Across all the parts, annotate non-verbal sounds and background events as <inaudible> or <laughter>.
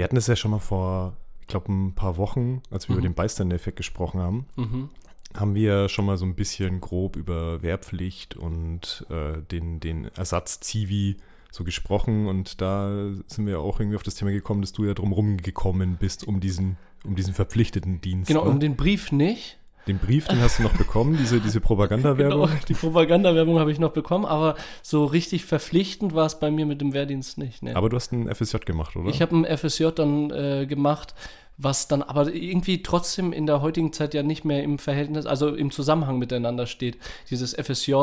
Wir hatten es ja schon mal vor, ich glaube, ein paar Wochen, als wir Mhm. über den Bystander-Effekt gesprochen haben, Mhm. haben wir schon mal so ein bisschen grob über Wehrpflicht und äh, den, den Ersatz Zivi so gesprochen und da sind wir auch irgendwie auf das Thema gekommen, dass du ja drum gekommen bist um diesen, um diesen verpflichteten Dienst. Genau, ne? um den Brief nicht. Den Brief, den hast du noch bekommen, diese, diese Propagandawerbung. Genau, die Propagandawerbung habe ich noch bekommen, aber so richtig verpflichtend war es bei mir mit dem Wehrdienst nicht. Ne. Aber du hast einen FSJ gemacht, oder? Ich habe ein FSJ dann äh, gemacht, was dann aber irgendwie trotzdem in der heutigen Zeit ja nicht mehr im Verhältnis, also im Zusammenhang miteinander steht. Dieses FSJ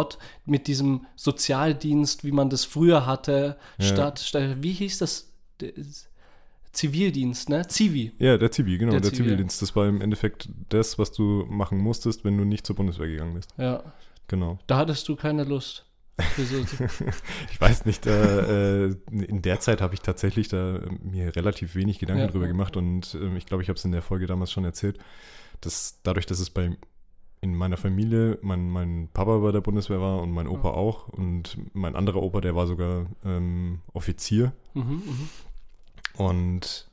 mit diesem Sozialdienst, wie man das früher hatte, Ja. statt, statt, wie hieß das? Zivildienst, ne? Zivi. ja, der Zivi, genau, Der der, Zivi. Zivildienst. Das war im Endeffekt das, was du machen musstest, wenn du nicht zur Bundeswehr gegangen bist. Ja, Genau. da hattest du keine Lust. <laughs> Ich weiß nicht, äh, äh, in der Zeit habe ich tatsächlich da äh, mir relativ wenig Gedanken Ja. drüber gemacht und ähm, ich glaube, ich habe es in der Folge damals schon erzählt, dass dadurch, dass es bei in meiner Familie mein, mein Papa bei der Bundeswehr war und mein Opa auch und mein anderer Opa, der war sogar ähm, Offizier mhm, mhm. Und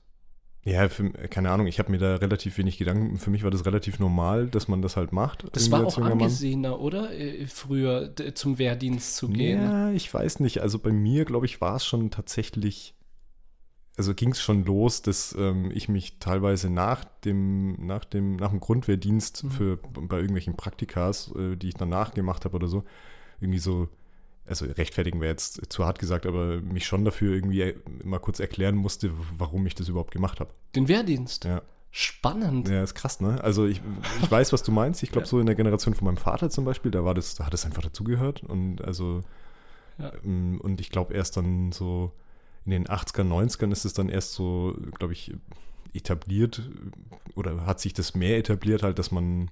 ja, für, keine Ahnung, ich habe mir da relativ wenig Gedanken. Für mich war das relativ normal, dass man das halt macht. Das war auch Mann. angesehener, oder? Äh, Früher zum Wehrdienst zu gehen. Ja, ich weiß nicht. Also bei mir, glaube ich, war es schon tatsächlich, also ging es schon los, dass ähm, ich mich teilweise nach dem, nach dem, nach dem Grundwehrdienst Mhm. für bei irgendwelchen Praktikas, äh, die ich danach gemacht habe oder so, irgendwie so, also rechtfertigen wäre jetzt zu hart gesagt, aber mich schon dafür irgendwie mal kurz erklären musste, warum ich das überhaupt gemacht habe. Den Wehrdienst. Ja. Spannend. Ja, ist krass, ne? Also ich, ich weiß, was du meinst. Ich glaube, <laughs> Ja. so in der Generation von meinem Vater zum Beispiel, da war das, da hat das einfach dazugehört. Und also, Ja. ähm, und ich glaube, erst dann so in den 80er, 90ern ist es dann erst so, glaube ich, etabliert oder hat sich das mehr etabliert, halt, dass man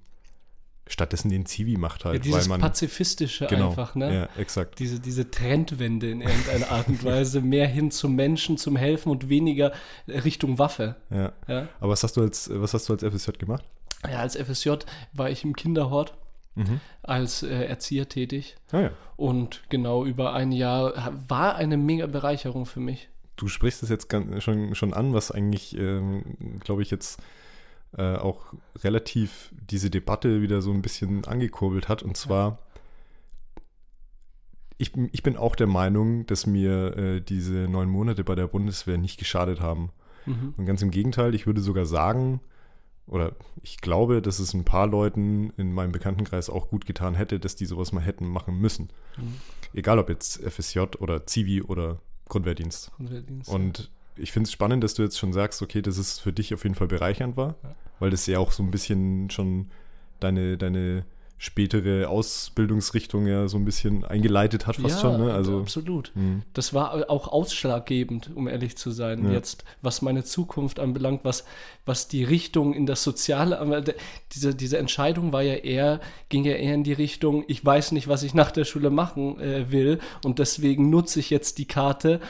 stattdessen den Zivi macht Ja, halt, dieses weil man. Pazifistische genau, einfach, ne? Ja, exakt. Diese, diese Trendwende in irgendeiner Art und Weise, mehr hin zum Menschen, zum Helfen und weniger Richtung Waffe. Ja. Ja, Aber was hast du als, was hast du als FSJ gemacht? ja als FSJ war ich im Kinderhort Mhm. als äh, Erzieher tätig Ah ja. und genau über ein Jahr war eine mega Bereicherung für mich. Du sprichst es jetzt ganz, schon, schon an, was eigentlich, ähm, glaube ich, jetzt äh, auch relativ diese Debatte wieder so ein bisschen angekurbelt hat. Und zwar, ich, ich bin auch der Meinung, dass mir äh, diese neun Monate bei der Bundeswehr nicht geschadet haben. Mhm. Und ganz im Gegenteil, ich würde sogar sagen, oder ich glaube, dass es ein paar Leuten in meinem Bekanntenkreis auch gut getan hätte, dass die sowas mal hätten machen müssen. Mhm. Egal ob jetzt FSJ oder Zivi oder Grundwehrdienst. Und Wehrdienst. Und ich finde es spannend, dass du jetzt schon sagst, okay, dass es für dich auf jeden Fall bereichernd war, weil das ja auch so ein bisschen schon deine, deine spätere Ausbildungsrichtung ja so ein bisschen eingeleitet hat, fast ja, schon. Ne? Also, absolut. mh, Das war auch ausschlaggebend, um ehrlich zu sein, Ja. jetzt, was meine Zukunft anbelangt, was, was die Richtung in das Soziale, diese, diese Entscheidung war ja eher, ging ja eher in die Richtung, ich weiß nicht, was ich nach der Schule machen äh, will und deswegen nutze ich jetzt die Karte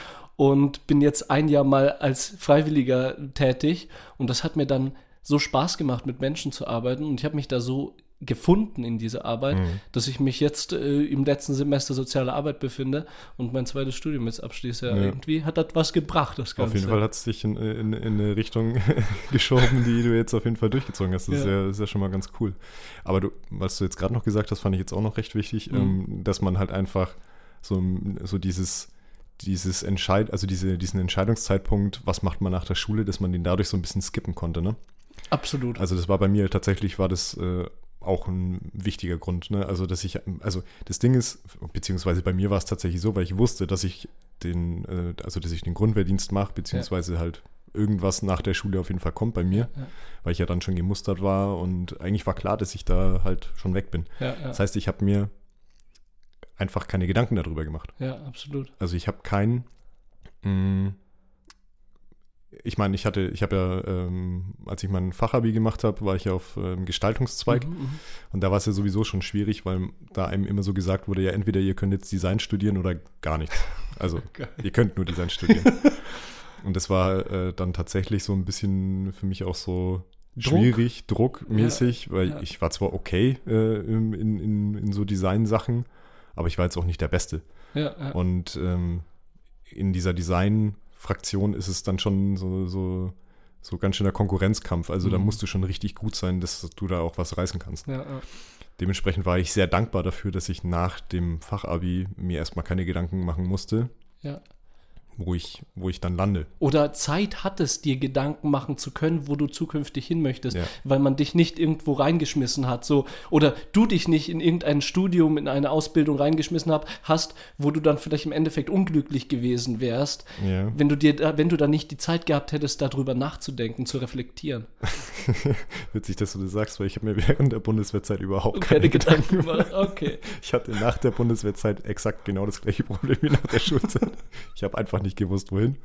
und bin jetzt ein Jahr mal als Freiwilliger tätig und das hat mir dann so Spaß gemacht, mit Menschen zu arbeiten und ich habe mich da so gefunden in dieser Arbeit, Mhm. dass ich mich jetzt äh, im letzten Semester soziale Arbeit befinde und mein zweites Studium jetzt abschließe. Ja. Irgendwie hat das was gebracht, das Ganze. auf jeden Fall hat es dich in, in, in eine Richtung <laughs> geschoben, die du jetzt auf jeden Fall durchgezogen hast. Das ist, Ja. ja, ist ja schon mal ganz cool. Aber du, was du jetzt gerade noch gesagt hast, fand ich jetzt auch noch recht wichtig, Mhm. ähm, dass man halt einfach so, so dieses dieses Entscheid, also diese, diesen Entscheidungszeitpunkt, was macht man nach der Schule, dass man den dadurch so ein bisschen skippen konnte, ne? Absolut. Also das war bei mir tatsächlich, war das äh, auch ein wichtiger Grund. Ne? Also dass ich, also das Ding ist, beziehungsweise bei mir war es tatsächlich so, weil ich wusste, dass ich den, äh, also dass ich den Grundwehrdienst mache, beziehungsweise halt irgendwas nach der Schule auf jeden Fall kommt bei mir, ja, weil ich ja dann schon gemustert war und eigentlich war klar, dass ich da halt schon weg bin. ja, ja, Das heißt, ich habe mir einfach keine Gedanken darüber gemacht. ja, absolut. Also ich habe kein, mh, ich meine, ich hatte, ich habe ja, ähm, als ich mein Fachabi gemacht habe, war ich ja auf ähm, Gestaltungszweig Mhm, mhm. und da war es ja sowieso schon schwierig, weil da einem immer so gesagt wurde, ja entweder ihr könnt jetzt Design studieren oder gar nichts. Also <laughs> Geil. ihr könnt nur Design studieren. <laughs> und das war äh, dann tatsächlich so ein bisschen für mich auch so Druck? schwierig, druckmäßig, weil ja. ich war zwar okay äh, in, in, in, in so Design-Sachen, aber ich war jetzt auch nicht der Beste. Ja, ja. Und ähm, in dieser Design Fraktion ist es dann schon so, so, so ganz schöner Konkurrenzkampf. Also da Mhm. musst du schon richtig gut sein, dass du da auch was reißen kannst. Ja, ja. Dementsprechend war ich sehr dankbar dafür, dass ich nach dem Fachabi mir erstmal keine Gedanken machen musste, ja. Wo ich, wo ich dann lande. Oder Zeit hattest, dir Gedanken machen zu können, wo du zukünftig hin möchtest, Ja. weil man dich nicht irgendwo reingeschmissen hat. So, oder du dich nicht in irgendein Studium, in eine Ausbildung reingeschmissen hab, hast, wo du dann vielleicht im Endeffekt unglücklich gewesen wärst, Ja. wenn du dir, da- wenn du dann nicht die Zeit gehabt hättest, darüber nachzudenken, zu reflektieren. <laughs> Witzig, dass du das sagst, weil ich habe mir während der Bundeswehrzeit überhaupt keine, keine Gedanken gemacht. Okay. Ich hatte nach der Bundeswehrzeit exakt genau das gleiche Problem wie nach der Schulzeit. Ich habe einfach nicht gewusst, wohin.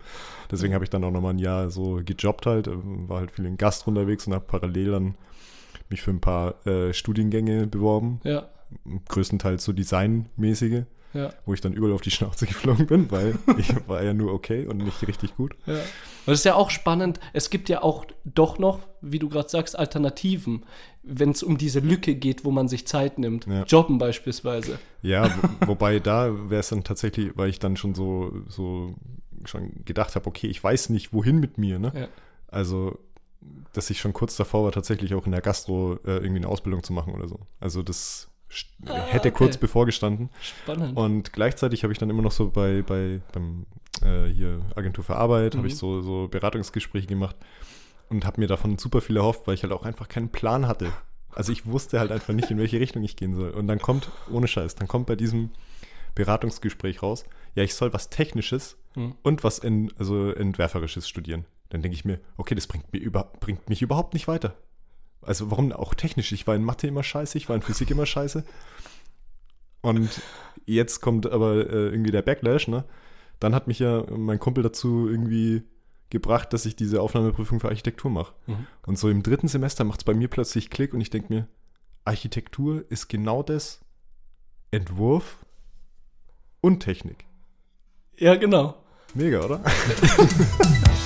Deswegen habe ich dann auch nochmal ein Jahr so gejobbt halt, äh, war halt viel in Gast unterwegs und habe parallel dann mich für ein paar äh, Studiengänge beworben. Ja, Größtenteils so designmäßige, ja, wo ich dann überall auf die Schnauze <laughs> geflogen bin, weil ich war ja nur okay und nicht richtig gut. ja. Das ist ja auch spannend. Es gibt ja auch doch noch, wie du gerade sagst, Alternativen, wenn es um diese Lücke geht, wo man sich Zeit nimmt. Ja. Jobben beispielsweise. Ja, wo, wobei da wäre es dann tatsächlich, weil ich dann schon so, so schon gedacht habe, okay, ich weiß nicht, wohin mit mir, ne? Ja. Also, dass ich schon kurz davor war, tatsächlich auch in der Gastro äh, irgendwie eine Ausbildung zu machen oder so. Also das Ah, hätte okay. kurz bevor gestanden. Spannend. Und gleichzeitig habe ich dann immer noch so bei, bei beim äh, hier Agentur für Arbeit, Mhm. habe ich so, so Beratungsgespräche gemacht und habe mir davon super viel erhofft, weil ich halt auch einfach keinen Plan hatte. Also ich wusste halt einfach nicht, in welche Richtung ich gehen soll. Und dann kommt, ohne Scheiß, dann kommt bei diesem Beratungsgespräch raus, ja, ich soll was Technisches Mhm. und was in, also Entwerferisches studieren. Dann denke ich mir, okay, das bringt, mir über, bringt mich überhaupt nicht weiter. Also warum auch technisch? Ich war in Mathe immer scheiße, ich war in Physik immer scheiße. Und jetzt kommt aber äh, irgendwie der Backlash, ne? Dann hat mich ja mein Kumpel dazu irgendwie gebracht, dass ich diese Aufnahmeprüfung für Architektur mache. Mhm. Und so im dritten Semester macht es bei mir plötzlich Klick und ich denke mir, Architektur ist genau das Entwurf und Technik. Ja, genau. Mega, oder? <laughs>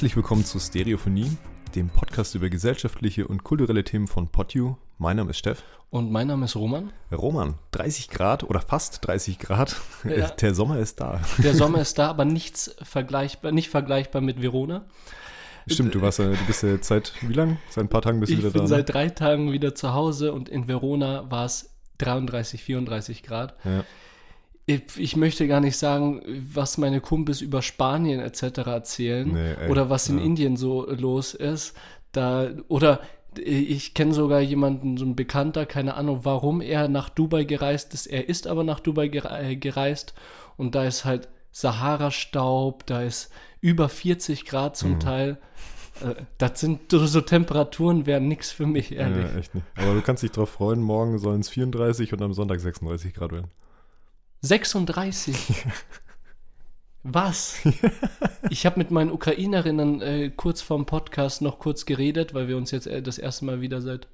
Herzlich willkommen zu Stereophonie, dem Podcast über gesellschaftliche und kulturelle Themen von PodU. Mein Name ist Steff. Und mein Name ist Roman. Roman, 30 Grad oder fast 30 Grad. Ja. <laughs> Der Sommer ist da. Der Sommer ist da, aber nichts vergleichbar, nicht vergleichbar mit Verona. Stimmt, du warst ja, du bist ja jetzt seit wie lang? Seit ein paar Tagen bist du Ich wieder bin da. seit drei Tagen wieder zu Hause und in Verona war es 33, 34 Grad. ne? Ich, möchte gar nicht sagen, was meine Kumpels über Spanien etc. erzählen Nee, ey, oder was in ja. Indien so los ist. Da, oder ich kenne sogar jemanden, so ein Bekannter, keine Ahnung, warum er nach Dubai gereist ist. Er ist aber nach Dubai äh, gereist und da ist halt Sahara-Staub, da ist über 40 Grad zum Mhm. Teil. Äh, Das sind so, Temperaturen, wären nichts für mich, Ja, ehrlich. echt nicht. Aber du kannst dich drauf freuen, morgen sollen es 34 und am Sonntag 36 Grad werden. 36. Was? <laughs> Ich habe mit meinen Ukrainerinnen äh, kurz vorm Podcast noch kurz geredet, weil wir uns jetzt äh, das erste Mal wieder seit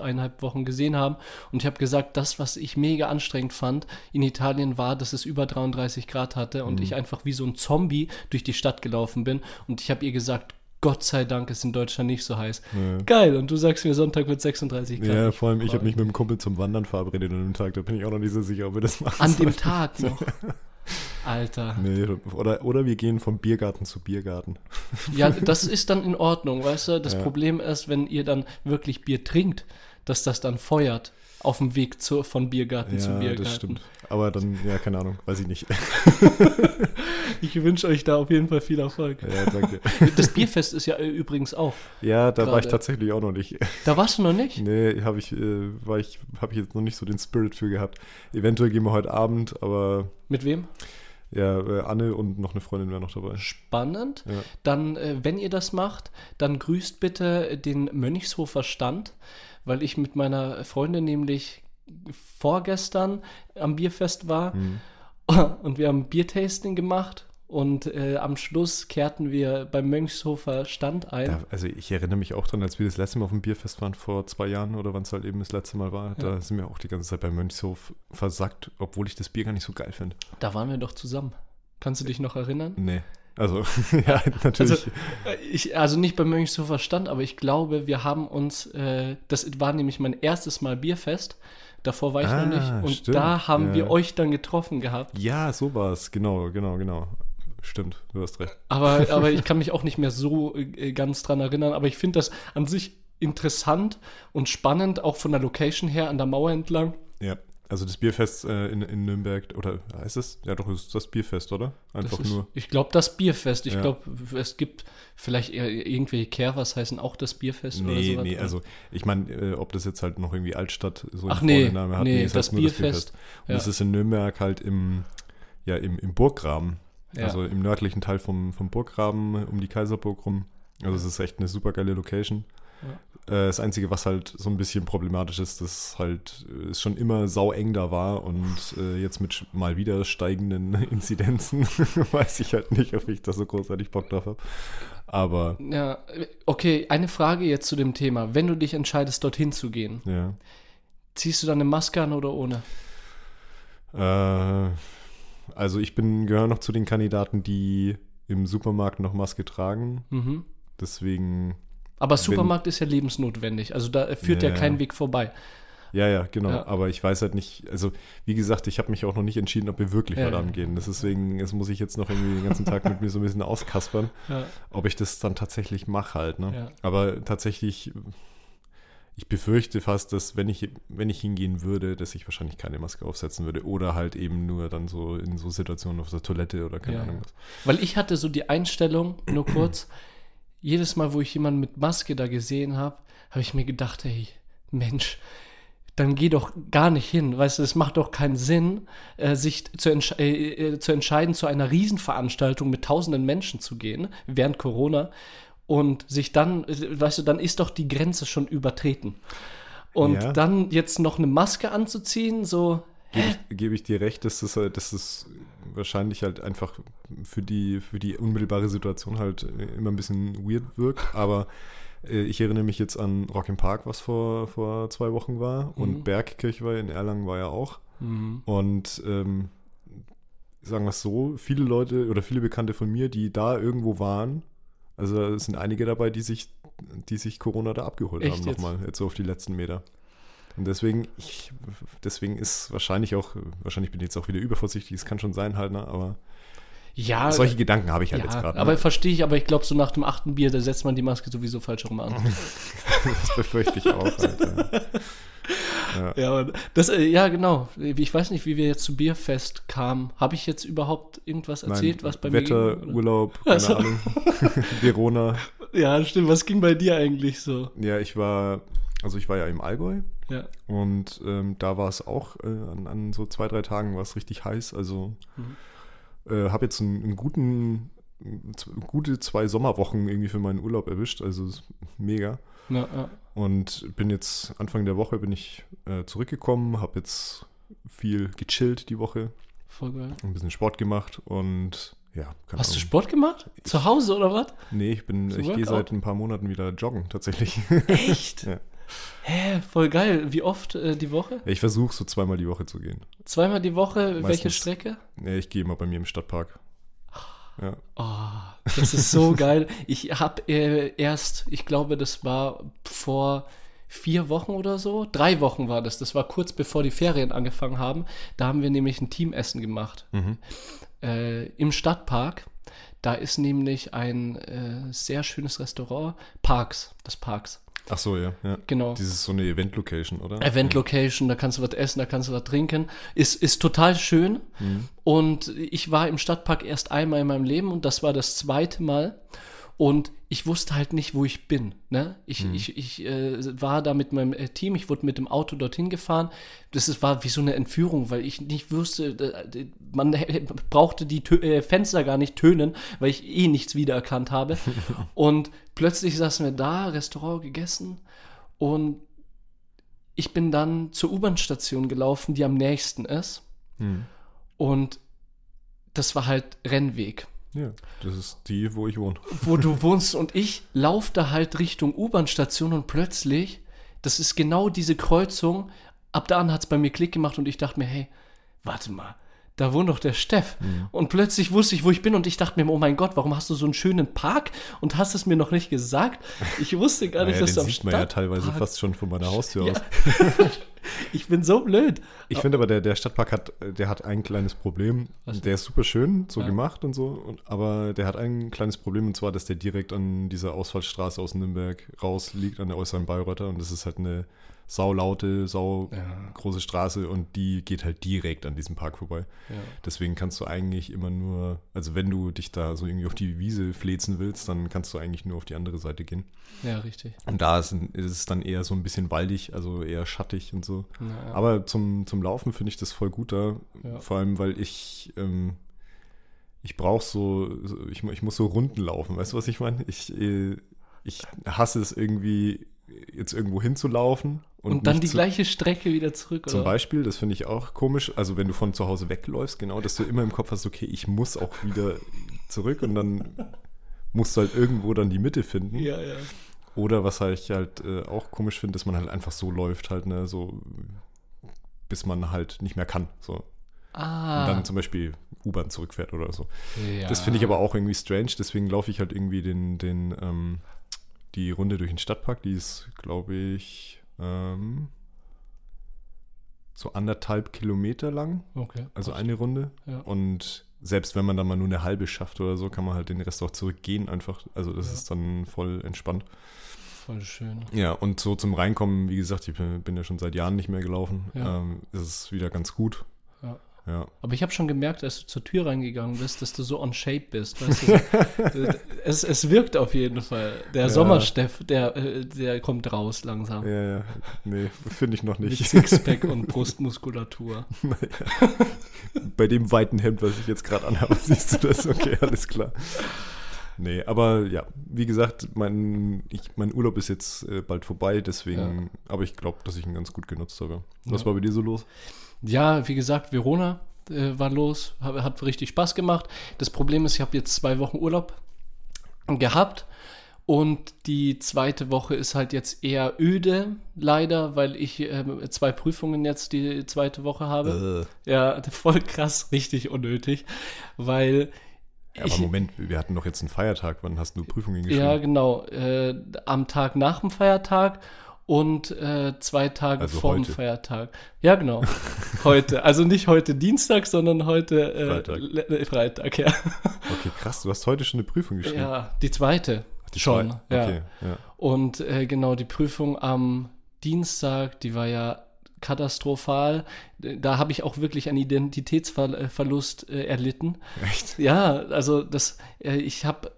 eineinhalb Wochen gesehen haben. Und ich habe gesagt, das, was ich mega anstrengend fand in Italien, war, dass es über 33 Grad hatte und Mhm. ich einfach wie so ein Zombie durch die Stadt gelaufen bin. Und ich habe ihr gesagt, Gott sei Dank ist in Deutschland nicht so heiß. Ja. Geil, und du sagst mir, Sonntag wird 36 Grad. Ja, vor allem, ich habe mich mit dem Kumpel zum Wandern verabredet an dem Tag. Da bin ich auch noch nicht so sicher, ob wir das machen. An sollen. dem Tag <laughs> noch. Alter. Nee, oder, oder wir gehen vom Biergarten zu Biergarten. Ja, das ist dann in Ordnung, weißt du? Das Ja. Problem ist, wenn ihr dann wirklich Bier trinkt, dass das dann feuert auf dem Weg zu, von Biergarten zu Ja, Biergarten. das stimmt. Aber dann, ja, keine Ahnung, weiß ich nicht. <laughs> Ich wünsche euch da auf jeden Fall viel Erfolg. Ja, danke. <laughs> Das Bierfest ist ja äh, übrigens auch. Ja, da war ich tatsächlich auch noch nicht. Da warst du noch nicht? Nee, habe ich, äh, war ich, habe ich jetzt noch nicht so den Spirit für gehabt. Eventuell gehen wir heute Abend, aber Mit wem? ja, äh, Anne und noch eine Freundin wäre noch dabei. Spannend. Ja. Dann, äh, wenn ihr das macht, dann grüßt bitte den Mönchshofer Stand, weil ich mit meiner Freundin nämlich vorgestern am Bierfest war Hm. <laughs> und wir haben Biertasting gemacht und äh, am Schluss kehrten wir beim Mönchshofer Stand ein. Da, also ich erinnere mich auch dran, als wir das letzte Mal auf dem Bierfest waren vor zwei Jahren oder wann es halt eben das letzte Mal war, da sind wir auch die ganze Zeit beim Mönchshof versackt, obwohl ich das Bier gar nicht so geil finde. Da waren wir doch zusammen. Kannst du dich noch erinnern? Nee. Also, <laughs> ja, natürlich. Also, äh, ich, also nicht beim Mönchshofer Stand, aber ich glaube, wir haben uns, äh, das war nämlich mein erstes Mal Bierfest. Davor war ich Ah, noch nicht. Und stimmt, da haben ja. wir euch dann getroffen gehabt. ja, so war es. Genau, genau, genau. Stimmt, du hast recht. Aber, <laughs> aber ich kann mich auch nicht mehr so äh, ganz dran erinnern. Aber ich finde das an sich interessant und spannend, auch von der Location her an der Mauer entlang. Ja, also das Bierfest äh, in, in Nürnberg, oder heißt es? Ja, doch, ist das Bierfest, oder? Das Einfach ist, nur. Ich glaube, das Bierfest. Ich Ja. glaube, es gibt vielleicht irgendwelche Kehrwas heißen auch das Bierfest oder Nee, sowas. nee, also ich meine, äh, ob das jetzt halt noch irgendwie Altstadt so einen nee, Vorname hat, nee, es das heißt nur Bierfest. Und Ja. das ist in Nürnberg halt im, ja, im, im Burggraben. Ja. Also im nördlichen Teil vom, vom Burggraben um die Kaiserburg rum. Also es ist echt eine super geile Location. Äh, Das Einzige, was halt so ein bisschen problematisch ist, dass halt äh, es schon immer saueng da war und äh, jetzt mit mal wieder steigenden <laughs> Inzidenzen <laughs> weiß ich halt nicht, ob ich da so großartig Bock drauf habe. Aber Ja, okay, eine Frage jetzt zu dem Thema. Wenn du dich entscheidest, dorthin zu gehen, ja. ziehst du dann eine Maske an oder ohne? Äh, also ich bin gehöre noch zu den Kandidaten, die im Supermarkt noch Maske tragen. Mhm. Deswegen, Aber Supermarkt ist ja lebensnotwendig. Also da führt ja, Ja. kein Weg vorbei. ja, ja, genau. Ja. Aber ich weiß halt nicht, also wie gesagt, ich habe mich auch noch nicht entschieden, ob wir wirklich Ja, heute ja. Gehen. Das ist Deswegen, das muss ich jetzt noch irgendwie den ganzen Tag mit mir so ein bisschen auskaspern, <laughs> ob ich das dann tatsächlich mache halt. Ne? Aber tatsächlich, ich befürchte fast, dass wenn ich, wenn ich hingehen würde, dass ich wahrscheinlich keine Maske aufsetzen würde oder halt eben nur dann so in so Situationen auf der Toilette oder keine. Ahnung was. Weil ich hatte so die Einstellung, nur kurz, jedes Mal, wo ich jemanden mit Maske da gesehen habe, habe ich mir gedacht, hey, Mensch, dann geh doch gar nicht hin. Weißt du, es macht doch keinen Sinn, äh, sich zu, entsch äh, äh, zu entscheiden, zu einer Riesenveranstaltung mit tausenden Menschen zu gehen, während Corona, und sich dann, äh, weißt du, dann ist doch die Grenze schon übertreten. Und Ja. dann jetzt noch eine Maske anzuziehen, so, Gebe ich, gebe ich dir recht, dass das, halt- dass das wahrscheinlich halt einfach für die, für die unmittelbare Situation halt äh, immer ein bisschen weird wirkt. Aber äh, ich erinnere mich jetzt an Rock im Park, was vor, vor zwei Wochen war. Und Bergkirchweih in Erlangen war ja auch. Und ähm, sagen wir es so, viele Leute oder viele Bekannte von mir, die da irgendwo waren, also es sind einige dabei, die sich, die sich Corona da abgeholt Echt haben jetzt? nochmal, jetzt so auf die letzten Meter. Und deswegen, ich, deswegen ist wahrscheinlich auch, wahrscheinlich bin ich jetzt auch wieder übervorsichtig, es kann schon sein halt, ne? aber ja, solche Gedanken habe ich halt ja, jetzt gerade. aber Ne? verstehe ich, aber ich glaube, so nach dem achten Bier, da setzt man die Maske sowieso falsch rum an. <laughs> Das befürchte ich auch. Halt, ja. ja, aber das, äh, ja, genau. Ich weiß nicht, wie wir jetzt zu Bierfest kamen. Habe ich jetzt überhaupt irgendwas erzählt, was bei Wetter, mir oder? Urlaub, keine Also- Ahnung. <laughs> Verona. Ja, stimmt. Was ging bei dir eigentlich so? Ja, ich war, also ich war ja im Allgäu Ja. und ähm, da war es auch, äh, an, an so zwei, drei Tagen war es richtig heiß. Also äh, habe jetzt einen, einen guten, gute zwei Sommerwochen irgendwie für meinen Urlaub erwischt. Also mega. Ja, ja. Und bin jetzt Anfang der Woche bin ich äh, zurückgekommen, habe jetzt viel gechillt die Woche, Voll geil. ein bisschen Sport gemacht und ja, Hast du Ahnung. Sport gemacht? Zu Hause oder was? Nee, ich bin, So ich gehe seit ein paar Monaten wieder joggen tatsächlich. Echt? <laughs> Ja. Hä, voll geil. Wie oft äh, die Woche? ich versuche so zweimal die Woche zu gehen. Zweimal die Woche? Welche Meistens. Strecke? Nee, ich gehe immer bei mir im Stadtpark. Ja. Oh, das ist so <laughs> geil. Ich habe äh, erst, ich glaube, das war vor vier Wochen oder so, drei Wochen war das. Das war kurz bevor die Ferien angefangen haben. Da haben wir nämlich ein Teamessen gemacht äh, im Stadtpark. Da ist nämlich ein äh, sehr schönes Restaurant, Parks, das Parks. Ach so, ja. ja. Genau. Dieses ist so eine Event-Location, oder? Event Location, da kannst du was essen, da kannst du was trinken. Ist, ist total schön. Und ich war im Stadtpark erst einmal in meinem Leben und das war das zweite Mal. Und ich wusste halt nicht, wo ich bin. Ne? Ich, ich, ich äh, war da mit meinem äh, Team, ich wurde mit dem Auto dorthin gefahren. Das ist, war wie so eine Entführung, weil ich nicht wusste, äh, man <laughs> brauchte die Tö äh, Fenster gar nicht tönen, weil ich eh nichts wiedererkannt habe. <laughs> und plötzlich saßen wir da, Restaurant gegessen und ich bin dann zur U-Bahn-Station gelaufen, die am nächsten ist. Hm. Und das war halt Rennweg. Ja, das ist die, wo ich wohne. <laughs> wo du wohnst und ich laufe da halt Richtung U-Bahn-Station und plötzlich, das ist genau diese Kreuzung, ab da an hat es bei mir Klick gemacht und ich dachte mir, hey, warte mal, da wohnt doch der Steff. Mhm. Und plötzlich wusste ich, wo ich bin und ich dachte mir, oh mein Gott, warum hast du so einen schönen Park und hast es mir noch nicht gesagt? Ich wusste gar nicht, <laughs> Naja, dass den du am sieht man ja teilweise fast schon von meiner Haustür Ja. aus. <laughs> Ich bin so blöd. Ich finde aber, der, der Stadtpark hat, der hat ein kleines Problem. Was Der ist super schön, so Ja. gemacht und so, und, aber der hat ein kleines Problem und zwar, dass der direkt an dieser Ausfallstraße aus Nürnberg raus liegt, an der äußeren Bayreuther und das ist halt eine saulaute, sau Ja. große Straße und die geht halt direkt an diesem Park vorbei. Ja. Deswegen kannst du eigentlich immer nur, also wenn du dich da so irgendwie auf die Wiese flezen willst, dann kannst du eigentlich nur auf die andere Seite gehen. Ja, richtig. Und da ist, ist es dann eher so ein bisschen waldig, also eher schattig und so. Ja. Aber zum, zum Laufen finde ich das voll gut da. Vor allem, weil ich, ähm, ich brauche so, ich, ich muss so Runden laufen, weißt du, was ich meine? Ich, äh, ich hasse es irgendwie, jetzt irgendwo hinzulaufen. Und, und dann die gleiche Strecke wieder zurück, Zum oder? Beispiel, das finde ich auch komisch, also wenn du von zu Hause wegläufst, genau, dass du immer im Kopf hast, okay, ich muss auch wieder zurück und dann musst du halt irgendwo dann die Mitte finden. Ja, ja. Oder was halt ich halt äh, auch komisch finde, dass man halt einfach so läuft, halt, ne, so bis man halt nicht mehr kann. So. Ah. Und dann zum Beispiel U-Bahn zurückfährt oder so. ja. Das finde ich aber auch irgendwie strange, deswegen laufe ich halt irgendwie den, den, ähm, die Runde durch den Stadtpark, die ist, glaube ich, ähm, so anderthalb Kilometer lang, Okay. also passt. eine Runde. Ja. Und selbst wenn man dann mal nur eine halbe schafft oder so, kann man halt den Rest auch zurückgehen einfach. Also das Ja. ist dann voll entspannt. Voll schön. Ja, und so zum Reinkommen, wie gesagt, ich bin, bin ja schon seit Jahren nicht mehr gelaufen. Ja. Ähm, ist es wieder ganz gut. Ja. Ja. Aber ich habe schon gemerkt, als du zur Tür reingegangen bist, dass du so on shape bist. Weißt du? <laughs> es, es wirkt auf jeden Fall. Der Ja. Sommersteff, der, äh, der kommt raus langsam. Ja, ja. Nee, finde ich noch Mit nicht. Sixpack und Brustmuskulatur. <laughs> Bei dem weiten Hemd, was ich jetzt gerade anhabe, <laughs> siehst du das? Okay, alles klar. Nee, aber ja, wie gesagt, mein, ich, mein Urlaub ist jetzt äh, bald vorbei, deswegen, aber ich glaube, dass ich ihn ganz gut genutzt habe. Was Ja. war bei dir so los? Ja, wie gesagt, Verona äh, war los, hat, hat richtig Spaß gemacht. Das Problem ist, ich habe jetzt zwei Wochen Urlaub gehabt und die zweite Woche ist halt jetzt eher öde, leider, weil ich ähm, zwei Prüfungen jetzt die zweite Woche habe. Äh, Ja, <laughs> voll krass, richtig unnötig, weil ja, aber ich, Moment, wir hatten doch jetzt einen Feiertag. Wann hast du Prüfungen geschrieben? ja genau, äh, am Tag nach dem Feiertag und äh, zwei Tage Also vor dem heute. Feiertag. Ja, genau. <laughs> heute. Also nicht heute Dienstag, sondern heute äh, Freitag. Freitag, ja. Okay, krass, du hast heute schon eine Prüfung geschrieben. Ja, die zweite. Die schon. zwei- Ja. Okay, ja. Und äh, genau, die Prüfung am Dienstag, die war ja katastrophal. Da habe ich auch wirklich einen Identitätsverlust äh, erlitten. Echt? Ja, also das, äh, ich habe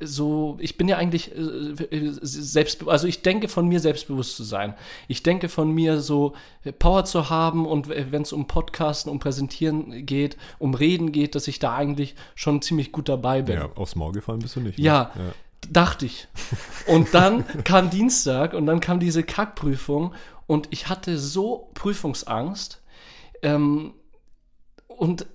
so, ich bin ja eigentlich äh, äh, selbst, also ich denke von mir selbstbewusst zu sein. Ich denke von mir so äh, Power zu haben und wenn es um Podcasten, um Präsentieren geht, um Reden geht, dass ich da eigentlich schon ziemlich gut dabei bin. Ja, aufs Maul gefallen bist du nicht. ne? Ja, dachte ich. Und dann <laughs> kam Dienstag und dann kam diese Kackprüfung und ich hatte so Prüfungsangst. Ähm, und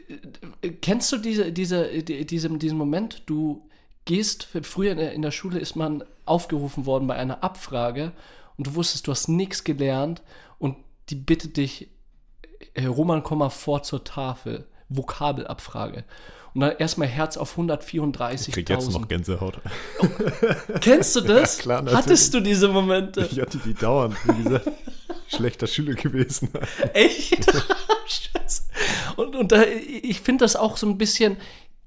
äh, kennst du diese, diese, die, diesen, diesen Moment, du gehst, früher in der, Schule ist man aufgerufen worden bei einer Abfrage und du wusstest, du hast nichts gelernt und die bittet dich, äh, Roman, komm mal vor zur Tafel, Vokabelabfrage. Und dann erstmal Herz auf Ich krieg jetzt 134.000. noch Gänsehaut. <laughs> Kennst du das? <laughs> Ja, klar, natürlich. Hattest du diese Momente? Ich hatte die dauernd, wie gesagt, <laughs> schlechter Schüler gewesen. Echt? Und, und da, ich finde das auch so ein bisschen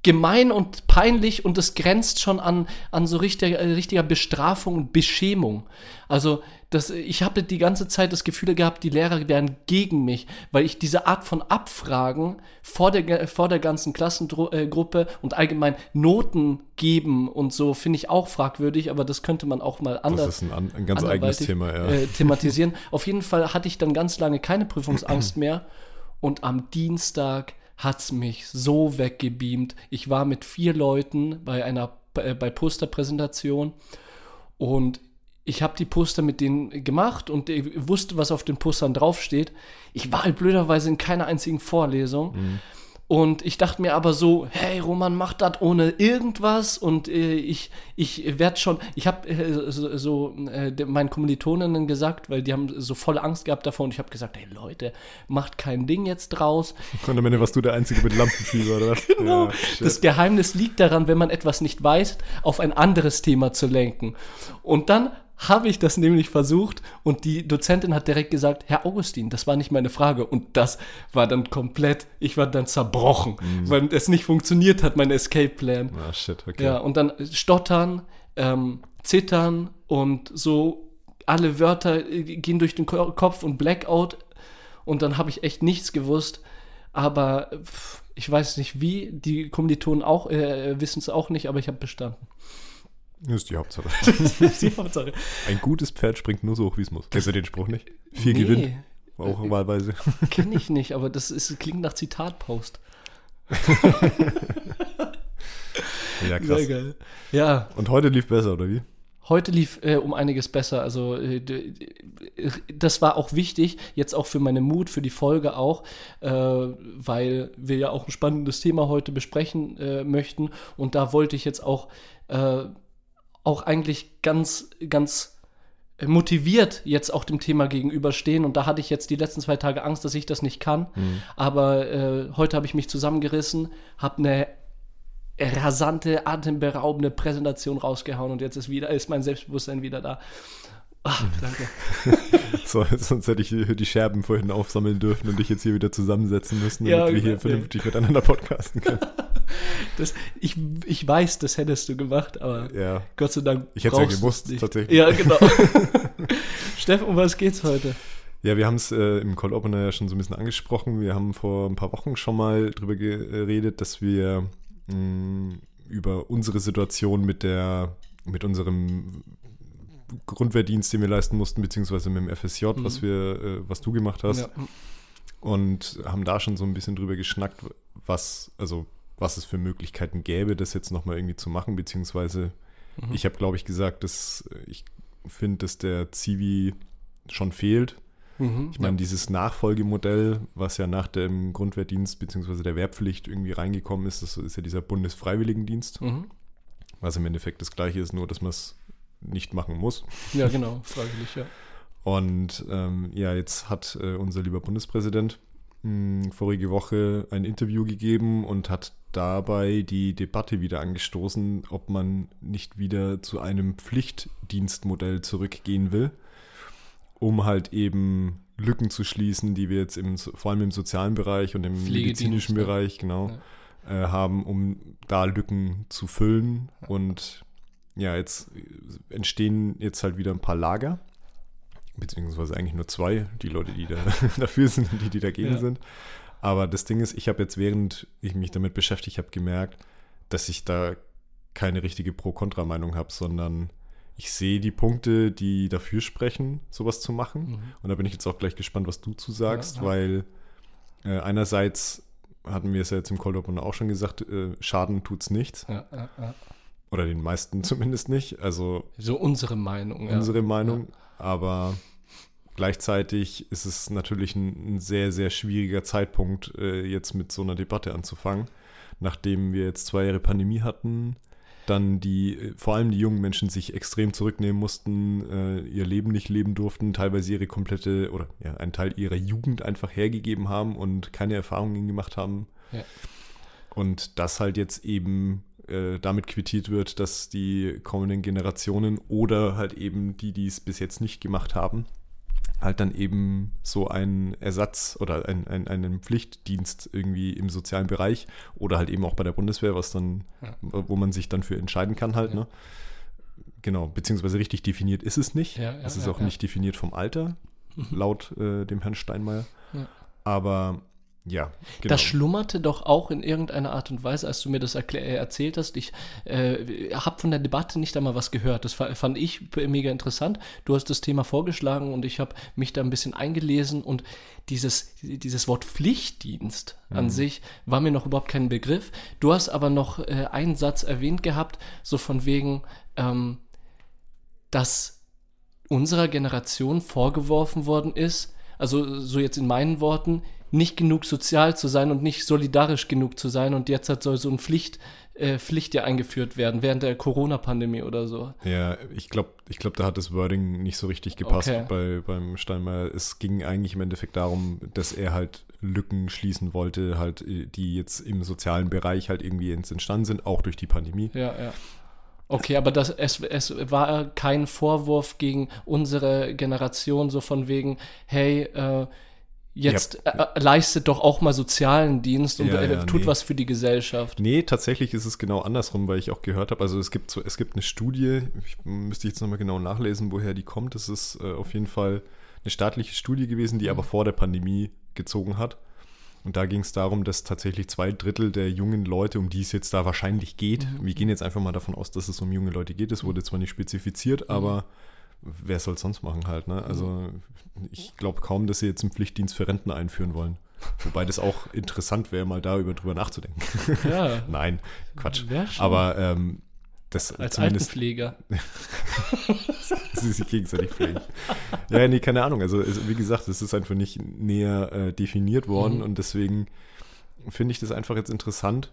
gemein und peinlich und das grenzt schon an, an so richtiger, richtiger Bestrafung und Beschämung. Also das, ich habe die ganze Zeit das Gefühl gehabt, die Lehrer wären gegen mich, weil ich diese Art von Abfragen vor der, vor der ganzen Klassengruppe und allgemein Noten geben und so finde ich auch fragwürdig, aber das könnte man auch mal anders Das ist ein, an- ein ganz eigenes Thema, ja. äh, thematisieren. Auf jeden Fall hatte ich dann ganz lange keine Prüfungsangst <clears throat> mehr und am Dienstag hat es mich so weggebeamt. Ich war mit vier Leuten bei einer äh, bei Posterpräsentation und ich habe die Poster mit denen gemacht und wusste, was auf den Postern draufsteht. Ich war halt blöderweise in keiner einzigen Vorlesung. Und ich dachte mir aber so, hey, Roman macht das ohne irgendwas und äh, ich, ich werde schon, ich habe äh, so, so äh, meinen Kommilitoninnen gesagt, weil die haben so voll Angst gehabt davor und ich habe gesagt, hey Leute, macht kein Ding jetzt draus. Und am Ende warst du der Einzige mit Lampenfieber, oder was? <laughs> Genau. Ja, das Geheimnis liegt daran, wenn man etwas nicht weiß, auf ein anderes Thema zu lenken. Und dann habe ich das nämlich versucht und die Dozentin hat direkt gesagt, Herr Augustin, das war nicht meine Frage. Und das war dann komplett, ich war dann zerbrochen, mhm. weil es nicht funktioniert hat, mein Escape-Plan. Ah, shit, okay. Ja, und dann stottern, ähm, zittern und so alle Wörter äh, gehen durch den Kopf und Blackout. Und dann habe ich echt nichts gewusst. Aber ich weiß nicht wie, die Kommilitonen auch, äh, wissen es auch nicht, aber ich habe bestanden. Das ist die Hauptsache. <laughs> das ist die Hauptsache. Ein gutes Pferd springt nur so hoch, wie es muss. Kennst du den Spruch nicht? Vier nee. gewinnt. Auch wahlweise. <laughs> Kenne ich nicht, aber das ist, klingt nach Zitatpost. <laughs> ja, krass. Sehr geil. Ja. Und heute lief besser, oder wie? Heute lief äh, um einiges besser. Also äh, das war auch wichtig, jetzt auch für meine Mut, für die Folge auch, äh, weil wir ja auch ein spannendes Thema heute besprechen äh, möchten. Und da wollte ich jetzt auch äh, auch eigentlich ganz, ganz motiviert jetzt auch dem Thema gegenüberstehen. Und da hatte ich jetzt die letzten zwei Tage Angst, dass ich das nicht kann. Mhm. Aber äh, heute habe ich mich zusammengerissen, habe eine rasante, atemberaubende Präsentation rausgehauen und jetzt ist wieder, ist mein Selbstbewusstsein wieder da. Ach, danke. <laughs> so, sonst hätte ich die Scherben vorhin aufsammeln dürfen und dich jetzt hier wieder zusammensetzen müssen, damit ja, wir hier vernünftig miteinander podcasten können. <laughs> Das, ich, ich weiß, das hättest du gemacht, aber ja. Gott sei Dank. Ich hätte es ja gewusst, tatsächlich. Ja, genau. <laughs> Steffen, um was geht's heute? Ja, wir haben es äh, im Call Opener ja schon so ein bisschen angesprochen. Wir haben vor ein paar Wochen schon mal drüber geredet, dass wir mh, mm, über unsere Situation mit der, mit unserem Grundwehrdienst, den wir leisten mussten, beziehungsweise mit dem FSJ, mhm. was wir, äh, was du gemacht hast. Ja. Und haben da schon so ein bisschen drüber geschnackt, was, also was es für Möglichkeiten gäbe, das jetzt nochmal irgendwie zu machen, beziehungsweise mhm. ich habe, glaube ich, gesagt, dass ich finde, dass der Zivi schon fehlt. Mhm, ich meine, ja. dieses Nachfolgemodell, was ja nach dem Grundwehrdienst beziehungsweise der Wehrpflicht irgendwie reingekommen ist, das ist ja dieser Bundesfreiwilligendienst, mhm. was im Endeffekt das gleiche ist, nur dass man es nicht machen muss. Ja, genau, freiwillig, ja. Und ähm, ja, jetzt hat äh, unser lieber Bundespräsident mh, hm, vorige Woche ein Interview gegeben und hat dabei die Debatte wieder angestoßen, ob man nicht wieder zu einem Pflichtdienstmodell zurückgehen will, um halt eben Lücken zu schließen, die wir jetzt im, vor allem im sozialen Bereich und im medizinischen Bereich genau ja. äh, haben, um da Lücken zu füllen. Und ja, jetzt entstehen jetzt halt wieder ein paar Lager beziehungsweise eigentlich nur zwei, die Leute, die da <laughs> dafür sind und die, die dagegen ja. sind. Aber das Ding ist, ich habe jetzt, während ich mich damit beschäftigt habe, gemerkt, dass ich da keine richtige Pro-Kontra-Meinung habe, sondern ich sehe die Punkte, die dafür sprechen, sowas zu machen. Mhm. Und da bin ich jetzt auch gleich gespannt, was du zu sagst, ja, ja. weil äh, einerseits hatten wir es ja jetzt im Cold Open auch schon gesagt, äh, Schaden es nichts. Ja, Oder den meisten <laughs> zumindest nicht. Also so unsere Meinung. Unsere Meinung. Aber Gleichzeitig ist es natürlich ein, ein sehr, sehr schwieriger Zeitpunkt, äh, jetzt mit so einer Debatte anzufangen. Nachdem wir jetzt zwei Jahre Pandemie hatten, dann die, äh, vor allem die jungen Menschen sich extrem zurücknehmen mussten, äh, ihr Leben nicht leben durften, teilweise ihre komplette oder ja, einen Teil ihrer Jugend einfach hergegeben haben und keine Erfahrungen gemacht haben. Ja. Und das halt jetzt eben äh, damit quittiert wird, dass die kommenden Generationen oder halt eben die, die es bis jetzt nicht gemacht haben, halt dann eben so einen Ersatz oder ein, ein, einen Pflichtdienst irgendwie im sozialen Bereich oder halt eben auch bei der Bundeswehr, was dann, ja. wo man sich dann für entscheiden kann halt, ja. ne? Genau, beziehungsweise richtig definiert ist es nicht. Ja, es ist auch nicht definiert vom Alter, mhm. laut äh, dem Herrn Steinmeier. Aber ja, genau. Das schlummerte doch auch in irgendeiner Art und Weise, als du mir das äh, erzählt hast. Ich äh, habe von der Debatte nicht einmal was gehört. Das fand ich mega interessant. Du hast das Thema vorgeschlagen und ich habe mich da ein bisschen eingelesen und dieses, dieses Wort Pflichtdienst mhm. an sich war mir noch überhaupt kein Begriff. Du hast aber noch äh, einen Satz erwähnt gehabt, so von wegen, ähm, dass unserer Generation vorgeworfen worden ist, also so jetzt in meinen Worten, nicht genug sozial zu sein und nicht solidarisch genug zu sein. Und jetzt hat soll so ein Pflicht, äh, Pflicht ja eingeführt werden, während der Corona-Pandemie oder so. Ja, ich glaube, ich glaub, da hat das Wording nicht so richtig gepasst Okay. bei, beim Steinmeier. Es ging eigentlich im Endeffekt darum, dass er halt Lücken schließen wollte, halt, äh, die jetzt im sozialen Bereich halt irgendwie entstanden sind, auch durch die Pandemie. Ja, ja. Okay, aber das, es, es war kein Vorwurf gegen unsere Generation, so von wegen, hey, äh, jetzt Ja. äh, leistet doch auch mal sozialen Dienst und Ja, äh, ja, tut nee. was für die Gesellschaft. Nee, tatsächlich ist es genau andersrum, weil ich auch gehört habe, also es gibt so, es gibt eine Studie, ich müsste jetzt nochmal genau nachlesen, woher die kommt. Es ist äh, auf jeden Fall eine staatliche Studie gewesen, die aber vor der Pandemie gezogen hat. Und da ging es darum, dass tatsächlich zwei Drittel der jungen Leute, um die es jetzt da wahrscheinlich geht, wir gehen jetzt einfach mal davon aus, dass es um junge Leute geht. Es wurde zwar nicht spezifiziert, aber wer soll es sonst machen halt, ne? Also ich glaube kaum, dass sie jetzt einen Pflichtdienst für Renten einführen wollen. Wobei das auch interessant wäre, mal darüber drüber nachzudenken. Ja, <laughs> Nein, Quatsch. Schon. Aber ähm, das als zumindest Altenpfleger. <laughs> sie sich gegenseitig pflegen. Ja, nee, keine Ahnung. Also es, wie gesagt, es ist einfach nicht näher äh, definiert worden Mhm. und deswegen finde ich das einfach jetzt interessant,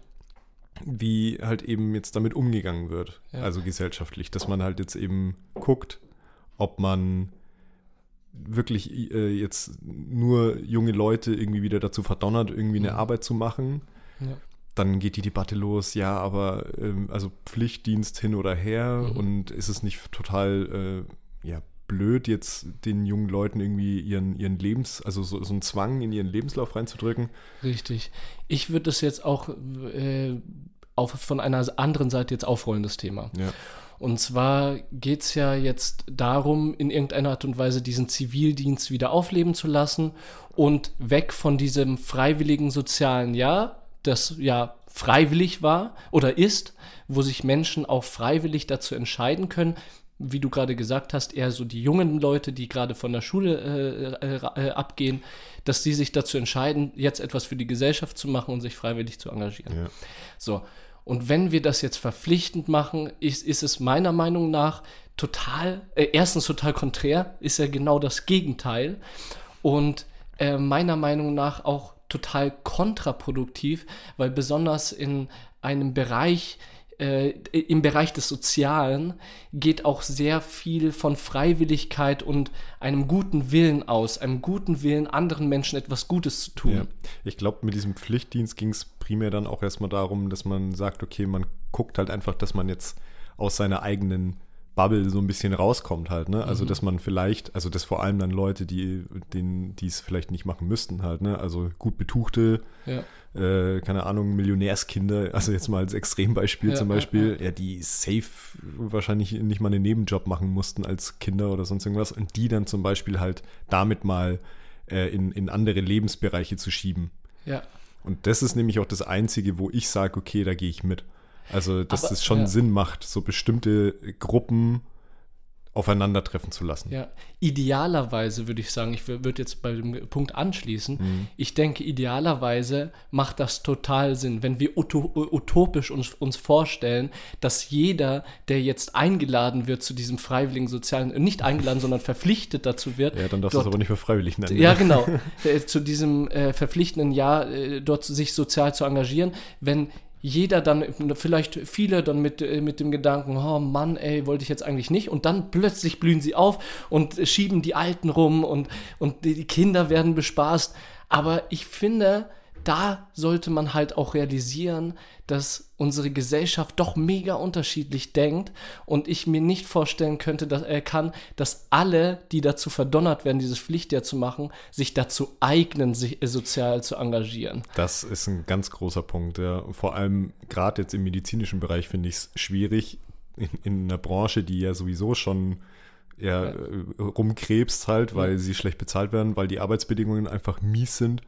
wie halt eben jetzt damit umgegangen wird. Ja. Also gesellschaftlich, dass man halt jetzt eben guckt, ob man wirklich äh, jetzt nur junge Leute irgendwie wieder dazu verdonnert, irgendwie eine Mhm. Arbeit zu machen. Ja. Dann geht die Debatte los, ja, aber ähm, also Pflichtdienst hin oder her Mhm. und ist es nicht total äh, ja, blöd, jetzt den jungen Leuten irgendwie ihren, ihren Lebens, also so, so einen Zwang in ihren Lebenslauf reinzudrücken? Richtig. Ich würde das jetzt auch äh, auf, von einer anderen Seite jetzt aufrollen, das Thema. Ja. Und zwar geht es ja jetzt darum, in irgendeiner Art und Weise diesen Zivildienst wieder aufleben zu lassen und weg von diesem freiwilligen sozialen Jahr, das ja freiwillig war oder ist, wo sich Menschen auch freiwillig dazu entscheiden können, wie du gerade gesagt hast, eher so die jungen Leute, die gerade von der Schule äh, äh, äh, abgehen, dass sie sich dazu entscheiden, jetzt etwas für die Gesellschaft zu machen und sich freiwillig zu engagieren. Ja. So. Und wenn wir das jetzt verpflichtend machen, ist, ist es meiner Meinung nach total, äh, erstens total konträr, ist ja genau das Gegenteil. Und äh, meiner Meinung nach auch total kontraproduktiv, weil besonders in einem Bereich, äh, im Bereich des Sozialen geht auch sehr viel von Freiwilligkeit und einem guten Willen aus, einem guten Willen, anderen Menschen etwas Gutes zu tun. Ja. Ich glaube, mit diesem Pflichtdienst ging es primär dann auch erstmal darum, dass man sagt, okay, man guckt halt einfach, dass man jetzt aus seiner eigenen Bubble so ein bisschen rauskommt halt, ne? Also, dass man vielleicht, also dass vor allem dann Leute, die, denen, die es vielleicht nicht machen müssten halt, ne? Also gut betuchte, Ja. Äh, keine Ahnung, Millionärskinder, also jetzt mal als Extrembeispiel Ja, zum ja, Beispiel, ja, die safe wahrscheinlich nicht mal einen Nebenjob machen mussten als Kinder oder sonst irgendwas und die dann zum Beispiel halt damit mal äh, in, in andere Lebensbereiche zu schieben. ja. Und das ist nämlich auch das Einzige, wo ich sage, okay, da gehe ich mit. Also, dass es schon ja. Sinn macht, so bestimmte Gruppen aufeinandertreffen zu lassen. Ja, idealerweise würde ich sagen, ich würde jetzt bei dem Punkt anschließen. Mhm. Ich denke, idealerweise macht das total Sinn, wenn wir uto utopisch uns, uns vorstellen, dass jeder, der jetzt eingeladen wird zu diesem freiwilligen sozialen, nicht eingeladen, sondern verpflichtet dazu wird. Ja, dann darfst du es aber nicht mehr freiwillig nennen. ja, genau. <laughs> Äh, zu diesem äh, verpflichtenden Jahr äh, dort sich sozial zu engagieren, wenn jeder dann, vielleicht viele dann mit, äh, mit dem Gedanken, oh Mann, ey, wollte ich jetzt eigentlich nicht. Und dann plötzlich blühen sie auf und äh, schieben die Alten rum und, und die die Kinder werden bespaßt. Aber ich finde, da sollte man halt auch realisieren, dass unsere Gesellschaft doch mega unterschiedlich denkt und ich mir nicht vorstellen könnte, dass er kann, dass alle, die dazu verdonnert werden, dieses Pflichtjahr zu machen, sich dazu eignen, sich äh, sozial zu engagieren. Das ist ein ganz großer Punkt. Ja. Vor allem gerade jetzt im medizinischen Bereich finde ich es schwierig, in, in einer Branche, die ja sowieso schon ja, äh, rumkrebst halt, weil sie schlecht bezahlt werden, weil die Arbeitsbedingungen einfach mies sind.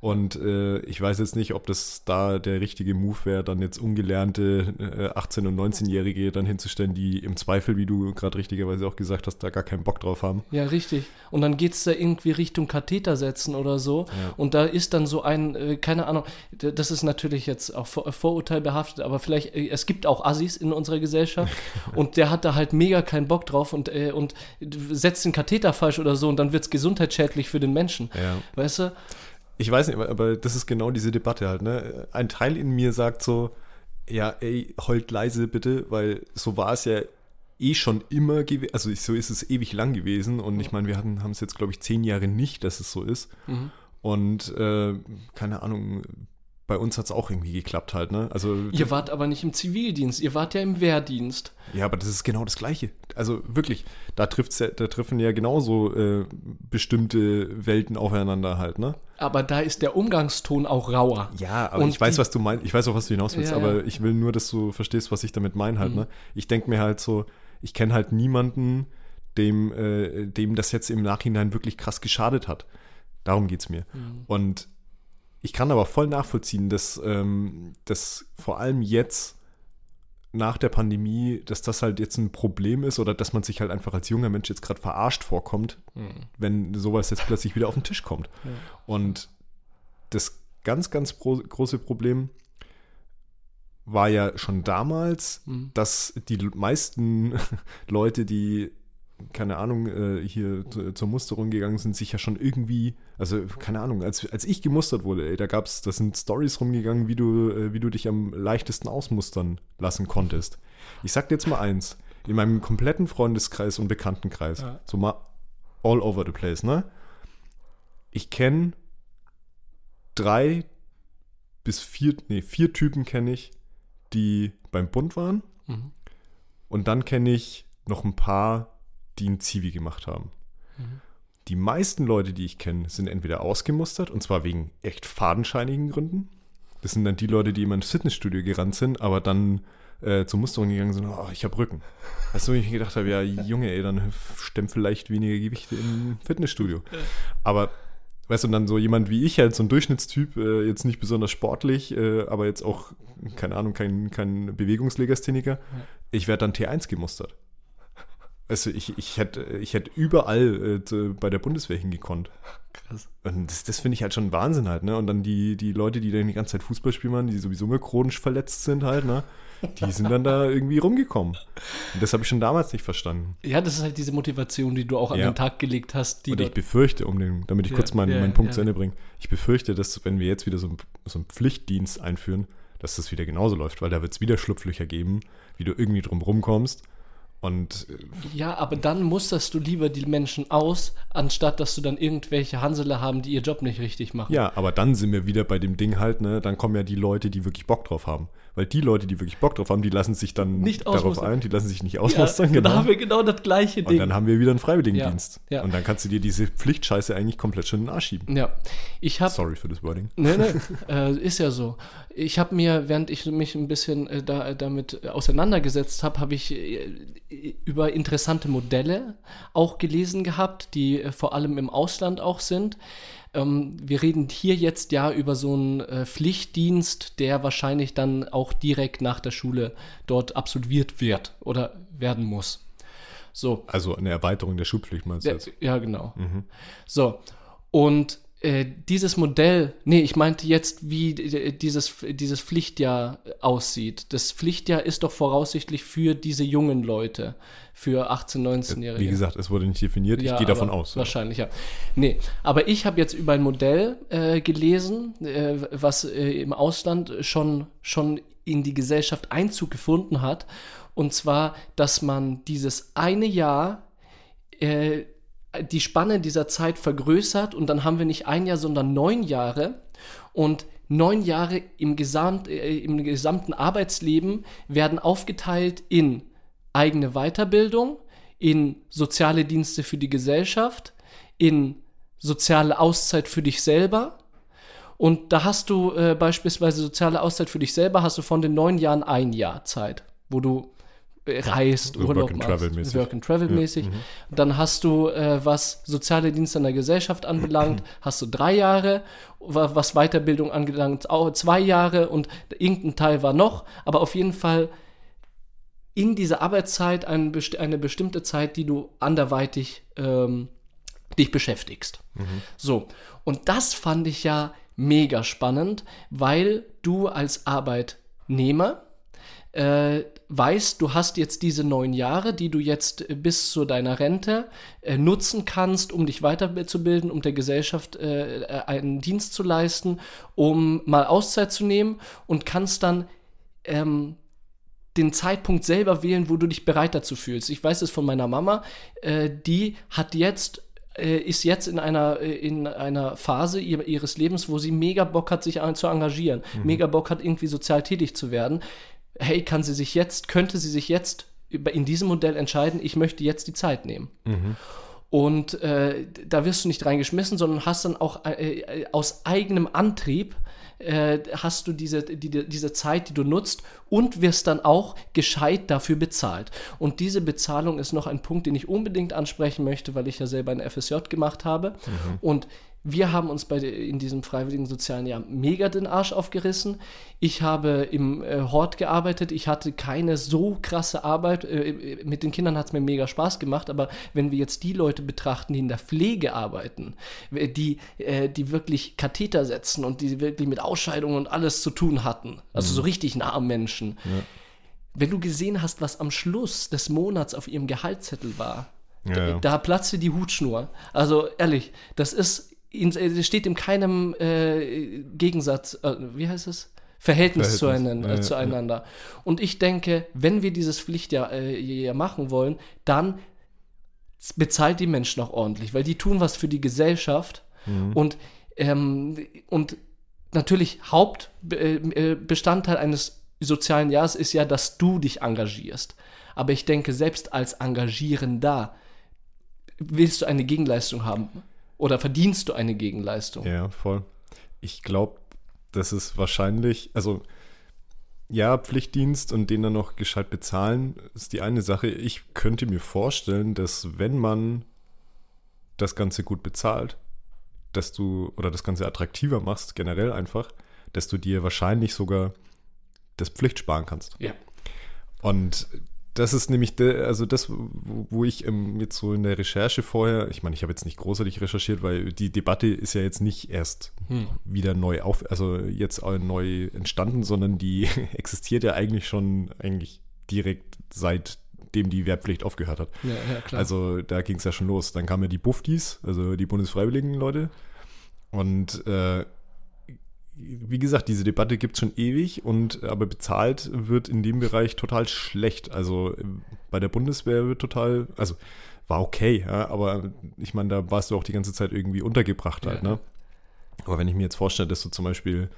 Und äh, ich weiß jetzt nicht, ob das da der richtige Move wäre, dann jetzt ungelernte äh, 18- und 19-Jährige dann hinzustellen, die im Zweifel, wie du gerade richtigerweise auch gesagt hast, da gar keinen Bock drauf haben. Ja, richtig. Und dann geht es da irgendwie Richtung Katheter setzen oder so. Und da ist dann so ein, äh, keine Ahnung, das ist natürlich jetzt auch vor, vorurteilbehaftet, aber vielleicht, äh, es gibt auch Assis in unserer Gesellschaft <laughs> und der hat da halt mega keinen Bock drauf und, äh, und setzt den Katheter falsch oder so und dann wird es gesundheitsschädlich für den Menschen. Ja. Weißt du? Ich weiß nicht, aber, das ist genau diese Debatte halt, ne? Ein Teil in mir sagt so, ja, ey, heult leise bitte, weil so war es ja eh schon immer gewesen, also so ist es ewig lang gewesen und ich meine, wir hatten, haben es jetzt, glaube ich, zehn Jahre nicht, dass es so ist. Mhm. Und äh, keine Ahnung, bei uns hat es auch irgendwie geklappt halt, ne? Also Ihr wart aber nicht im Zivildienst, ihr wart ja im Wehrdienst. Ja, aber das ist genau das Gleiche. Also wirklich, da, trifft's ja, da treffen ja genauso äh, bestimmte Welten aufeinander halt, ne? Aber da ist der Umgangston auch rauer. Ja, aber Und ich weiß, was du meinst. Ich weiß auch, was du hinaus willst, Ja, aber ja. ich will nur, dass du verstehst, was ich damit meine halt, Mhm. ne? Ich denke mir halt so, ich kenne halt niemanden, dem, äh, dem das jetzt im Nachhinein wirklich krass geschadet hat. Darum geht es mir. Mhm. Und ich kann aber voll nachvollziehen, dass, ähm, dass vor allem jetzt nach der Pandemie, dass das halt jetzt ein Problem ist oder dass man sich halt einfach als junger Mensch jetzt gerade verarscht vorkommt, wenn sowas jetzt plötzlich wieder auf den Tisch kommt. Ja. Und das ganz, ganz große Problem war ja schon damals, Mhm. dass die meisten <laughs> Leute, die, keine Ahnung, äh, hier zu- zur Musterung gegangen sind, sich ja schon irgendwie, also keine Ahnung, als, als ich gemustert wurde, ey, da gab's, da sind Stories rumgegangen, wie du, äh, wie du dich am leichtesten ausmustern lassen konntest. Ich sag dir jetzt mal eins, in meinem kompletten Freundeskreis und Bekanntenkreis, Ja. so mal all over the place, ne? Ich kenne drei bis vier, nee, vier Typen kenne ich, die beim Bund waren. Mhm. Und dann kenne ich noch ein paar, die ein Zivi gemacht haben. Mhm. Die meisten Leute, die ich kenne, sind entweder ausgemustert, und zwar wegen echt fadenscheinigen Gründen. Das sind dann die Leute, die immer ins Fitnessstudio gerannt sind, aber dann äh, zur Musterung gegangen sind, oh, ich habe Rücken. Weißt du, wo ich mir gedacht habe, ja, Junge, ey, dann stemmt vielleicht weniger Gewichte im Fitnessstudio. Aber, weißt du, und dann so jemand wie ich, halt so ein Durchschnittstyp, äh, jetzt nicht besonders sportlich, äh, aber jetzt auch, keine Ahnung, kein, kein Bewegungslegastheniker, ich werde dann T1 gemustert. Also ich, ich hätte ich hätte überall äh, bei der Bundeswehr hingekonnt. Krass. Und das, das finde ich halt schon Wahnsinn halt, ne? Und dann die, die Leute, die dann die ganze Zeit Fußball spielen, die sowieso immer chronisch verletzt sind halt, ne? Die sind dann da irgendwie rumgekommen. Und das habe ich schon damals nicht verstanden. Ja, das ist halt diese Motivation, die du auch an Ja. den Tag gelegt hast, die Und ich befürchte, um den, damit ich Ja, kurz meinen, ja, meinen Punkt zu Ende bringe, ich befürchte, dass wenn wir jetzt wieder so, ein- so einen Pflichtdienst einführen, dass das wieder genauso läuft, weil da wird es wieder Schlupflöcher geben, wie du irgendwie drum rumkommst. Und äh, Ja, aber dann musterst du lieber die Menschen aus, anstatt dass du dann irgendwelche Hansele haben, die ihr Job nicht richtig machen. Ja, aber dann sind wir wieder bei dem Ding halt, ne? Dann kommen ja die Leute, die wirklich Bock drauf haben. Weil die Leute, die wirklich Bock drauf haben, die lassen sich dann Nicht darauf ein, die lassen sich nicht Ja, ausmustern, Da genau. haben wir genau das gleiche Und Ding. dann haben wir wieder einen Freiwilligendienst. Ja, ja. Und dann kannst du dir diese Pflichtscheiße eigentlich komplett schon in den Arsch schieben. ja, ich habe Sorry für das Wording. Nee, nee, <laughs> äh, ist ja so. Ich habe mir, während ich mich ein bisschen äh, da, damit auseinandergesetzt habe, habe ich äh, über interessante Modelle auch gelesen gehabt, die äh, vor allem im Ausland auch sind. Ähm, wir reden hier jetzt ja über so einen äh, Pflichtdienst, der wahrscheinlich dann auch direkt nach der Schule dort absolviert wird oder werden muss. So, Also eine Erweiterung der Schulpflicht meinst du jetzt? ja, genau. So, und äh, dieses Modell, nee, ich meinte jetzt, wie dieses, dieses Pflichtjahr aussieht. Das Pflichtjahr ist doch voraussichtlich für diese jungen Leute, für 18-, 19-Jährige. Wie gesagt, es wurde nicht definiert. Ich gehe davon aus. ja. Wahrscheinlich, ja. Nee, aber ich habe jetzt über ein Modell äh, gelesen, äh, was äh, im Ausland schon, schon in die Gesellschaft Einzug gefunden hat. Und zwar, dass man dieses eine Jahr äh, die Spanne dieser Zeit vergrößert und dann haben wir nicht ein Jahr, sondern neun Jahre. Und neun Jahre im, Gesamt, äh, im gesamten Arbeitsleben werden aufgeteilt in eigene Weiterbildung, in soziale Dienste für die Gesellschaft, in soziale Auszeit für dich selber. Und da hast du äh, beispielsweise soziale Auszeit für dich selber, hast du von den neun Jahren ein Jahr Zeit, wo du reist, Urlaub Work and machst, Travel mäßig. Work and Travel mäßig. Dann hast du, äh, was soziale Dienste in der Gesellschaft anbelangt, <clears throat> hast du drei Jahre, wa- was Weiterbildung anbelangt, auch zwei Jahre und irgendein Teil war noch, aber auf jeden Fall in dieser Arbeitszeit ein, best- eine bestimmte Zeit, die du anderweitig ähm, dich beschäftigst. So, und das fand ich ja mega spannend, weil du als Arbeitnehmer äh, weißt, du hast jetzt diese neun Jahre, die du jetzt bis zu deiner Rente äh, nutzen kannst, um dich weiterzubilden, um der Gesellschaft äh, einen Dienst zu leisten, um mal Auszeit zu nehmen und kannst dann ähm, den Zeitpunkt selber wählen, wo du dich bereit dazu fühlst. Ich weiß es von meiner Mama, äh, die hat jetzt äh, ist jetzt in einer, äh, in einer Phase ihres Lebens, wo sie mega Bock hat, sich zu engagieren, mhm. mega Bock hat, irgendwie sozial tätig zu werden. Hey, kann sie sich jetzt, könnte sie sich jetzt in diesem Modell entscheiden, ich möchte jetzt die Zeit nehmen. Mhm. Und äh, da wirst du nicht reingeschmissen, sondern hast dann auch äh, äh aus eigenem Antrieb äh, hast du diese, die, diese Zeit, die du nutzt und wirst dann auch gescheit dafür bezahlt. Und diese Bezahlung ist noch ein Punkt, den ich unbedingt ansprechen möchte, weil ich ja selber ein FSJ gemacht habe. Mhm. Und wir haben uns bei in diesem freiwilligen sozialen Jahr mega den Arsch aufgerissen. Ich habe im äh, Hort gearbeitet. Ich hatte keine so krasse Arbeit. Äh, mit den Kindern hat es mir mega Spaß gemacht. Aber wenn wir jetzt die Leute betrachten, die in der Pflege arbeiten, die, äh, die wirklich Katheter setzen und die wirklich mit Ausscheidungen und alles zu tun hatten, also mhm. so richtig nah am Menschen. Ja. Wenn du gesehen hast, was am Schluss des Monats auf ihrem Gehaltszettel war, ja, ja. da platzte die Hutschnur. Also ehrlich, das ist es steht in keinem äh, Gegensatz, äh, wie heißt es? Verhältnis, Verhältnis. Zueinander, ja, zueinander. Ja. Und ich denke, wenn wir dieses Pflichtjahr äh, machen wollen, dann bezahlt die Menschen auch ordentlich, weil die tun was für die Gesellschaft mhm. und, ähm, und natürlich Hauptbestandteil äh, eines sozialen Jahres ist ja, dass du dich engagierst. Aber ich denke, selbst als Engagierender willst du eine Gegenleistung haben. Oder verdienst du eine Gegenleistung? Ja, voll. Ich glaube, das ist wahrscheinlich, also ja, Pflichtdienst und den dann noch gescheit bezahlen, ist die eine Sache. Ich könnte mir vorstellen, dass wenn man das Ganze gut bezahlt, dass du, oder das Ganze attraktiver machst, generell einfach, dass du dir wahrscheinlich sogar das Pflicht sparen kannst. Ja. Und das ist nämlich, de, also das, wo, ich ähm, jetzt so in der Recherche vorher, ich meine, ich habe jetzt nicht großartig recherchiert, weil die Debatte ist ja jetzt nicht erst hm. wieder neu auf, also jetzt neu entstanden, sondern die <laughs> existiert ja eigentlich schon eigentlich direkt seitdem die Wehrpflicht aufgehört hat. Ja, ja, klar. Also da ging es ja schon los. Dann kamen ja die Buftis, also die Bundesfreiwilligen Leute. Und äh, wie gesagt, diese Debatte gibt es schon ewig und aber bezahlt wird in dem Bereich total schlecht. Also bei der Bundeswehr wird total, also war okay, ja, aber ich meine, da warst du auch die ganze Zeit irgendwie untergebracht halt, ja. ne? Aber wenn ich mir jetzt vorstelle, dass du zum Beispiel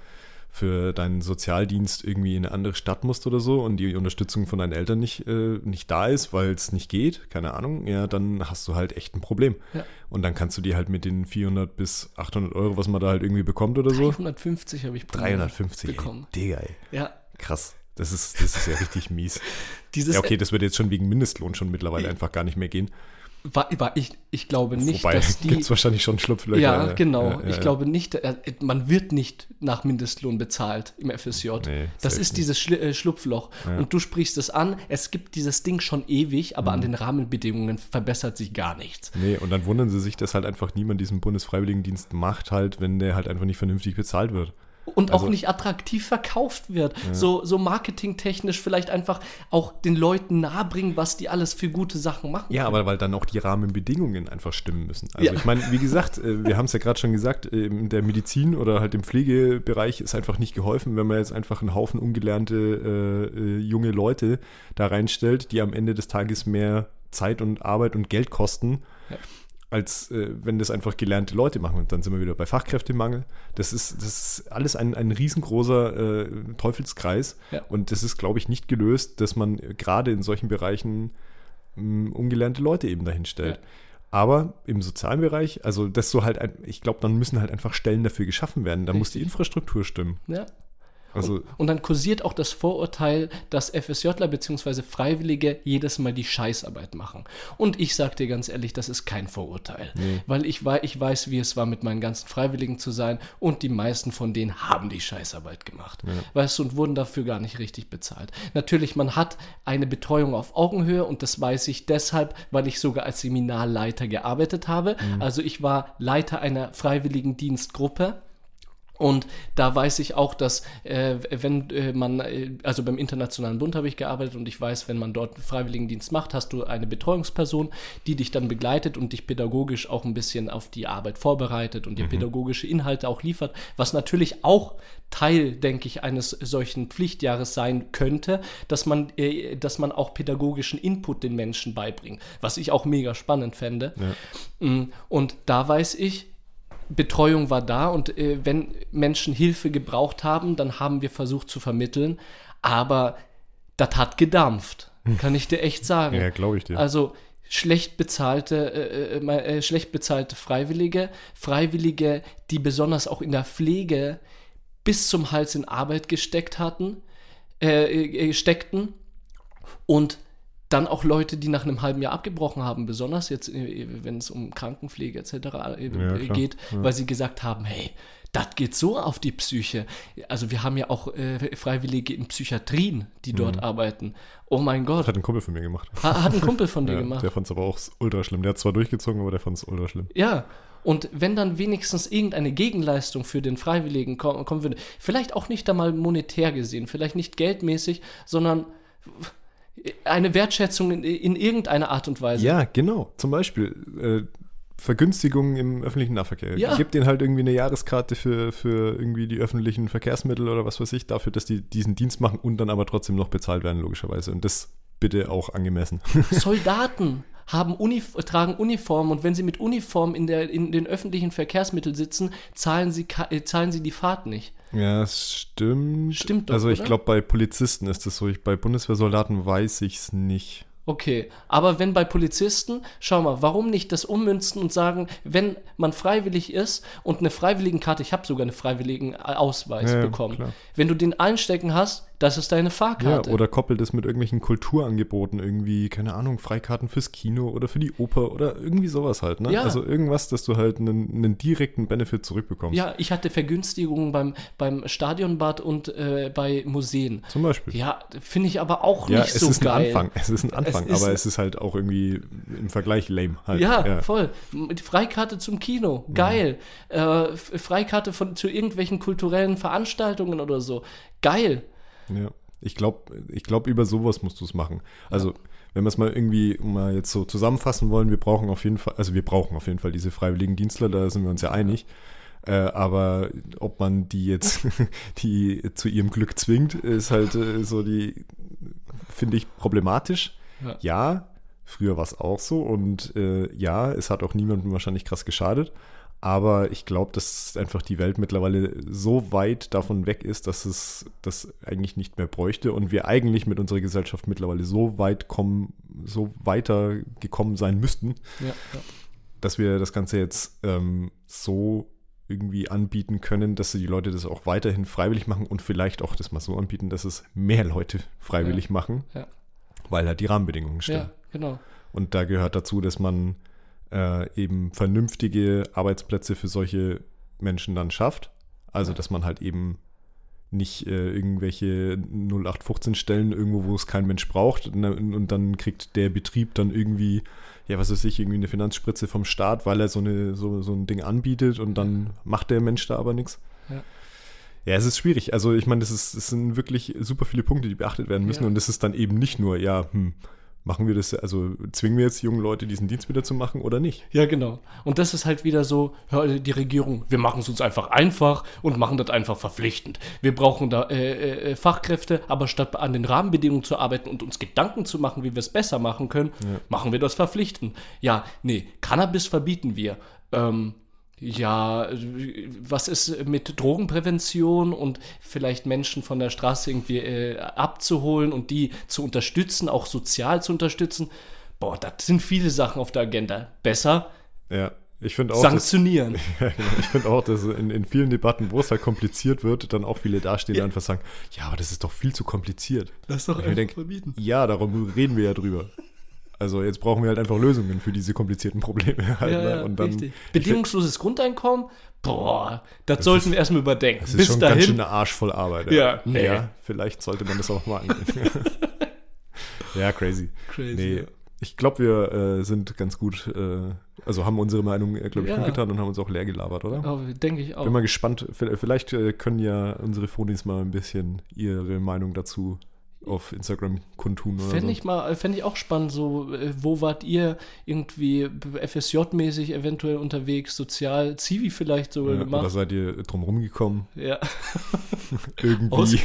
für deinen Sozialdienst irgendwie in eine andere Stadt musst oder so und die Unterstützung von deinen Eltern nicht, äh, nicht da ist, weil es nicht geht, keine Ahnung, ja, dann hast du halt echt ein Problem. Ja. Und dann kannst du dir halt mit den 400 bis 800 Euro, was man da halt irgendwie bekommt oder so. 350 habe ich 350 bekommen. Ey, Digga, ey. Ja. Krass. Das ist, das ist ja richtig mies. <laughs> Dieses, ja, okay, das wird jetzt schon wegen Mindestlohn schon mittlerweile einfach gar nicht mehr gehen. War, war ich, ich glaube nicht, Wobei, dass <laughs> die. Gibt es wahrscheinlich schon Schlupflöcher. Ja, genau. Ja, ja, ich ja. glaube nicht, äh, man wird nicht nach Mindestlohn bezahlt im FSJ. Nee, das ist nicht. dieses äh, Schlupfloch. Und du sprichst es an, es gibt dieses Ding schon ewig, aber mhm. an den Rahmenbedingungen verbessert sich gar nichts. Nee, und dann wundern sie sich, dass halt einfach niemand diesen Bundesfreiwilligendienst macht, halt, wenn der halt einfach nicht vernünftig bezahlt wird und also, auch nicht attraktiv verkauft wird. Ja. So, so marketingtechnisch vielleicht einfach auch den Leuten nahebringen, was die alles für gute Sachen machen. Ja, können. aber weil dann auch die Rahmenbedingungen einfach stimmen müssen. Also ja. ich meine, wie gesagt, äh, wir haben es ja gerade schon gesagt, äh, in der Medizin oder halt im Pflegebereich ist einfach nicht geholfen, wenn man jetzt einfach einen Haufen ungelernte äh, äh, junge Leute da reinstellt, die am Ende des Tages mehr Zeit und Arbeit und Geld kosten. Ja als äh, wenn das einfach gelernte Leute machen. Und dann sind wir wieder bei Fachkräftemangel. Das ist, das ist alles ein, ein riesengroßer äh, Teufelskreis. Ja. Und das ist, glaube ich, nicht gelöst, dass man gerade in solchen Bereichen mh, ungelernte Leute eben dahin stellt. Ja. Aber im sozialen Bereich, also das so halt, ein, ich glaube, dann müssen halt einfach Stellen dafür geschaffen werden. Da muss die Infrastruktur stimmen. Ja, also und, und, dann kursiert auch das Vorurteil, dass FSJler bzw. Freiwillige jedes Mal die Scheißarbeit machen. Und ich sag dir ganz ehrlich, das ist kein Vorurteil. Nee. Weil ich, ich weiß, wie es war, mit meinen ganzen Freiwilligen zu sein und die meisten von denen haben die Scheißarbeit gemacht. Ja. Weißt du, und wurden dafür gar nicht richtig bezahlt. Natürlich, man hat eine Betreuung auf Augenhöhe und das weiß ich deshalb, weil ich sogar als Seminarleiter gearbeitet habe. Mhm. Also ich war Leiter einer freiwilligen Dienstgruppe Und da weiß ich auch, dass äh, wenn äh, man, äh, also beim Internationalen Bund habe ich gearbeitet und ich weiß, wenn man dort Freiwilligendienst macht, hast du eine Betreuungsperson, die dich dann begleitet und dich pädagogisch auch ein bisschen auf die Arbeit vorbereitet und dir mhm. pädagogische Inhalte auch liefert, was natürlich auch Teil, denke ich, eines solchen Pflichtjahres sein könnte, dass man, äh, dass man auch pädagogischen Input den Menschen beibringt, was ich auch mega spannend fände. Ja. Mm, und da weiß ich, Betreuung war da und äh, wenn Menschen Hilfe gebraucht haben, dann haben wir versucht zu vermitteln. Aber das hat gedampft, kann ich dir echt sagen. Ja, glaube ich dir. Also schlecht bezahlte, äh, äh, äh, schlecht bezahlte Freiwillige, Freiwillige, die besonders auch in der Pflege bis zum Hals in Arbeit gesteckt hatten, äh, äh, steckten und dann auch Leute, die nach einem halben Jahr abgebrochen haben, besonders jetzt, äh, wenn es um Krankenpflege etc. Äh, ja, geht, ja. weil sie gesagt haben, hey, das geht so auf die Psyche. Also wir haben ja auch äh, Freiwillige in Psychiatrien, die dort mhm. arbeiten. Oh mein Gott. Hat ein Kumpel von mir gemacht. Ha, hat ein Kumpel von <laughs> dir ja, gemacht. Der fand es aber auch ultra schlimm. Der hat zwar durchgezogen, aber der fand es ultra schlimm. Ja, und wenn dann wenigstens irgendeine Gegenleistung für den Freiwilligen kommen, kommen würde, vielleicht auch nicht einmal monetär gesehen, vielleicht nicht geldmäßig, sondern eine Wertschätzung in, in irgendeiner Art und Weise. Ja, genau. Zum Beispiel äh, Vergünstigungen im öffentlichen Nahverkehr. Ja. Gib denen halt irgendwie eine Jahreskarte für, für irgendwie die öffentlichen Verkehrsmittel oder was weiß ich, dafür, dass die diesen Dienst machen und dann aber trotzdem noch bezahlt werden, logischerweise. Und das bitte auch angemessen. <laughs> Soldaten haben Unif tragen Uniform und wenn sie mit Uniform in, der, in den öffentlichen Verkehrsmitteln sitzen, zahlen sie, äh, zahlen sie die Fahrt nicht. Ja, das stimmt. Stimmt doch, Also ich glaube, bei Polizisten ist das so. Ich, bei Bundeswehrsoldaten weiß ich es nicht. Okay, aber wenn bei Polizisten, schau mal, warum nicht das ummünzen und sagen, wenn man freiwillig ist und eine Freiwilligenkarte, ich habe sogar eine Freiwilligenausweis ja, bekommen, klar. wenn du den einstecken hast, das ist deine Fahrkarte. Ja, oder koppelt es mit irgendwelchen Kulturangeboten irgendwie, keine Ahnung, Freikarten fürs Kino oder für die Oper oder irgendwie sowas halt, ne? Ja. Also irgendwas, dass du halt einen, einen direkten Benefit zurückbekommst. Ja, ich hatte Vergünstigungen beim, beim Stadionbad und äh, bei Museen. Zum Beispiel. Ja, finde ich aber auch ja, nicht so geil. Es ist ein Anfang, es ist ein Anfang, es ist aber es ist halt auch irgendwie im Vergleich lame halt. Ja, ja. voll. Freikarte zum Kino, geil. Mhm. Äh, Freikarte von, zu irgendwelchen kulturellen Veranstaltungen oder so, geil. Ja, ich glaube, ich glaub, über sowas musst du es machen. Also, ja. wenn wir es mal irgendwie mal jetzt so zusammenfassen wollen, wir brauchen auf jeden Fall, also wir brauchen auf jeden Fall diese freiwilligen Dienstler, da sind wir uns ja einig. Äh, aber ob man die jetzt <laughs> die zu ihrem Glück zwingt, ist halt äh, so die, finde ich, problematisch. Ja. ja früher war es auch so und äh, ja, es hat auch niemandem wahrscheinlich krass geschadet. Aber ich glaube, dass einfach die Welt mittlerweile so weit davon weg ist, dass es das eigentlich nicht mehr bräuchte und wir eigentlich mit unserer Gesellschaft mittlerweile so weit kommen, so weiter gekommen sein müssten, ja, ja. dass wir das Ganze jetzt ähm, so irgendwie anbieten können, dass die Leute das auch weiterhin freiwillig machen und vielleicht auch das mal so anbieten, dass es mehr Leute freiwillig ja, machen, weil halt die Rahmenbedingungen stimmen. Ja, genau. Und da gehört dazu, dass man äh, eben vernünftige Arbeitsplätze für solche Menschen dann schafft. Also, dass man halt eben nicht äh, irgendwelche 0815 Stellen irgendwo, wo es kein Mensch braucht und, und, dann kriegt der Betrieb dann irgendwie, ja, was weiß ich, irgendwie eine Finanzspritze vom Staat, weil er so, eine, so, so ein Ding anbietet und dann macht der Mensch da aber nichts. Ja. Ja, es ist schwierig. Also ich meine, das, ist, das sind wirklich super viele Punkte, die beachtet werden müssen. Ja. Und es ist dann eben nicht nur, ja, hm, machen wir das, also zwingen wir jetzt junge Leute, diesen Dienst wieder zu machen oder nicht? Ja, genau. Und das ist halt wieder so, die Regierung, wir machen es uns einfach einfach und machen das einfach verpflichtend. Wir brauchen da äh, äh, Fachkräfte, aber statt an den Rahmenbedingungen zu arbeiten und uns Gedanken zu machen, wie wir es besser machen können, ja. machen wir das verpflichtend. Ja, nee, Cannabis verbieten wir. Ähm, ja, was ist mit Drogenprävention und vielleicht Menschen von der Straße irgendwie äh, abzuholen und die zu unterstützen, auch sozial zu unterstützen? Boah, das sind viele Sachen auf der Agenda. Besser ja, ich finde auch. Sanktionieren. Dass, <laughs> ja. Ich finde auch, dass in, in vielen Debatten, wo es halt kompliziert wird, dann auch viele dastehen ja. und einfach sagen: Ja, aber das ist doch viel zu kompliziert. Das ist doch einfach denk, verbieten. Ja, darum reden wir ja drüber. Also jetzt brauchen wir halt einfach Lösungen für diese komplizierten Probleme. Halt, ja, ne? und dann, richtig. Bedingungsloses Grundeinkommen, boah, das, das sollten ist, wir erstmal überdenken. Das ist Bis schon dahin, ganz schön eine Arsch voll Arbeit. Ja, nee. ja, vielleicht sollte man das auch mal angehen. <laughs> ja, crazy. Crazy. Nee. ich glaube, wir äh, sind ganz gut, äh, also haben unsere Meinung, äh, glaube ich, Ja. kundgetan und haben uns auch leer gelabert, oder? Oh, Denke ich auch. Bin mal gespannt. Vielleicht äh, können ja unsere Phonies mal ein bisschen ihre Meinung dazu auf Instagram kundtun oder Fände so. ich mal, fände ich auch spannend, so, äh, wo wart ihr irgendwie FSJ-mäßig eventuell unterwegs, sozial, Zivi vielleicht sogar ja, oder gemacht? seid ihr drum rumgekommen? Ja, <laughs> Irgendwie.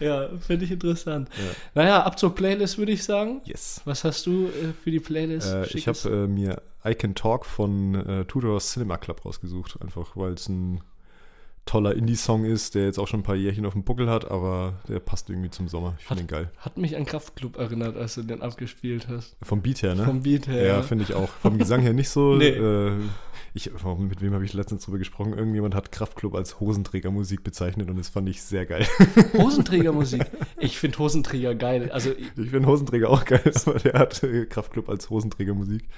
ja, finde ich interessant. Ja. Naja, ab zur Playlist würde ich sagen. Yes. Was hast du äh, für die Playlist? Äh, ich habe äh, mir I Can Talk von äh, Tudors Cinema Club rausgesucht, einfach weil es ein toller Indie-Song ist, der jetzt auch schon ein paar Jährchen auf dem Buckel hat, aber der passt irgendwie zum Sommer. Ich finde den geil. Hat mich an Kraftklub erinnert, als du den abgespielt hast. Vom Beat her, ne? Vom Beat her. ja, finde ich auch. Vom Gesang her nicht so. <laughs> Nee. Äh, ich, mit wem habe ich letztens drüber gesprochen? Irgendjemand hat Kraftklub als Hosenträgermusik bezeichnet und das fand ich sehr geil. <laughs> Hosenträgermusik. Ich finde Hosenträger geil. Also Ich finde Hosenträger auch geil, <laughs> aber der hat äh, Kraftklub als Hosenträgermusik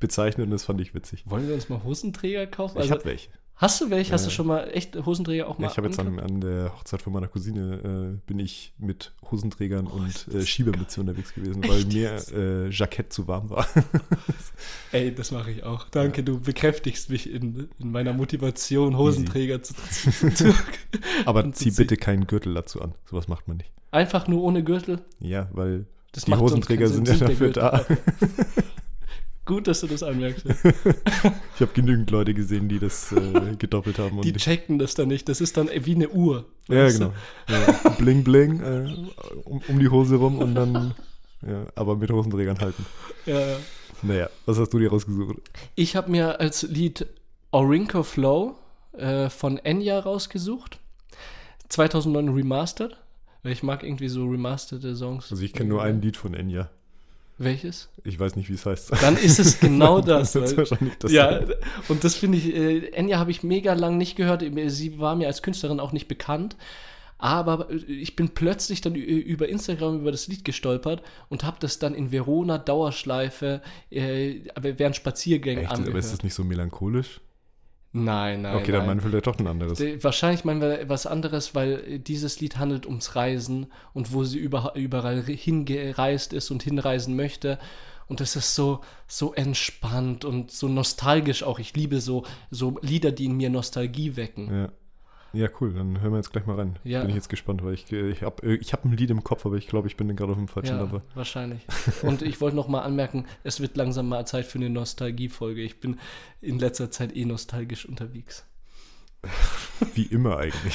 bezeichnet und das fand ich witzig. wollen wir uns mal Hosenträger kaufen? ich Also, habe welche. Hast du welche? Hast Ja. du schon mal echt Hosenträger auch mal Ja, ich habe jetzt an, an der Hochzeit von meiner Cousine äh, bin ich mit Hosenträgern Oh, und äh, das Schiebermütze unterwegs gewesen, Echt weil mir äh, Jackett zu warm war. <laughs> Ey, das mache ich auch. Danke, du bekräftigst mich in, in meiner Motivation, Hosenträger zu, <laughs> <laughs> zu, zu Aber zieh bitte keinen Gürtel dazu an. Sowas macht man nicht. Einfach nur ohne Gürtel. Ja, weil Das die Hosenträger sind ja dafür da. Gut, dass du das anmerkst. <laughs> Ich habe genügend Leute gesehen, die das äh, gedoppelt haben. Die checken das dann nicht. Das ist dann wie eine Uhr. ja, genau. Ja, bling, bling, äh, um, um die Hose rum und dann, ja, aber mit Hosenträgern halten. Ja, ja. Naja, was hast du dir rausgesucht? Ich habe mir als Lied Orinco Flow äh, von Enya rausgesucht. 2009 remastered. Weil ich mag irgendwie so remasterte Songs. Also ich kenne nur ein Lied von Enya. Welches? Ich weiß nicht, wie es heißt. Dann ist es <laughs> genau das. Das wahrscheinlich das ja, und das finde ich, äh, Enya habe ich mega lang nicht gehört. Sie war mir als Künstlerin auch nicht bekannt. Aber äh, ich bin plötzlich dann ü- über Instagram über das Lied gestolpert und habe das dann in Verona Dauerschleife äh, während Spaziergängen Echt? angehört. Aber ist das nicht so melancholisch? Nein, nein. okay, dann meinen wir vielleicht doch ein anderes. Wahrscheinlich meinen wir was anderes, weil dieses Lied handelt ums Reisen und wo sie über, überall hingereist ist und hinreisen möchte. Und das ist so, so entspannt und so nostalgisch auch. Ich liebe so, so Lieder, die in mir Nostalgie wecken. Ja. Ja, cool. Dann hören wir jetzt gleich mal rein. Ja. Bin ich jetzt gespannt, weil ich, äh, ich habe ich hab ein Lied im Kopf, aber ich glaube, ich bin gerade auf dem falschen Ja, wahrscheinlich. <laughs> Und ich wollte noch mal anmerken, es wird langsam mal Zeit für eine Nostalgiefolge. Ich bin in letzter Zeit eh nostalgisch unterwegs. <laughs> Wie immer eigentlich.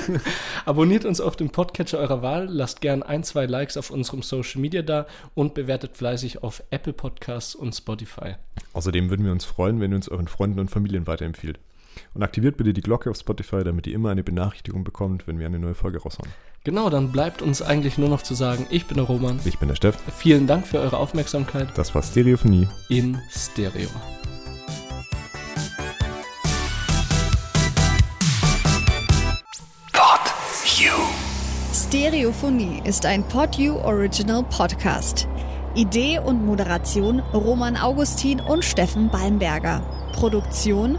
<laughs> Abonniert uns auf dem Podcatcher eurer Wahl, lasst gern ein, zwei Likes auf unserem Social Media da und bewertet fleißig auf Apple Podcasts und Spotify. Außerdem würden wir uns freuen, wenn ihr uns euren Freunden und Familien weiterempfiehlt. Und aktiviert bitte die Glocke auf Spotify, damit ihr immer eine Benachrichtigung bekommt, wenn wir eine neue Folge raushauen. Genau, dann bleibt uns eigentlich nur noch zu sagen, ich bin der Roman. Ich bin der Steff. Vielen Dank für eure Aufmerksamkeit Das war Stereophonie. in Stereo. Stereophonie ist ein PodU Original Podcast. Idee und Moderation Roman Augustin und Steffen Balmberger. Produktion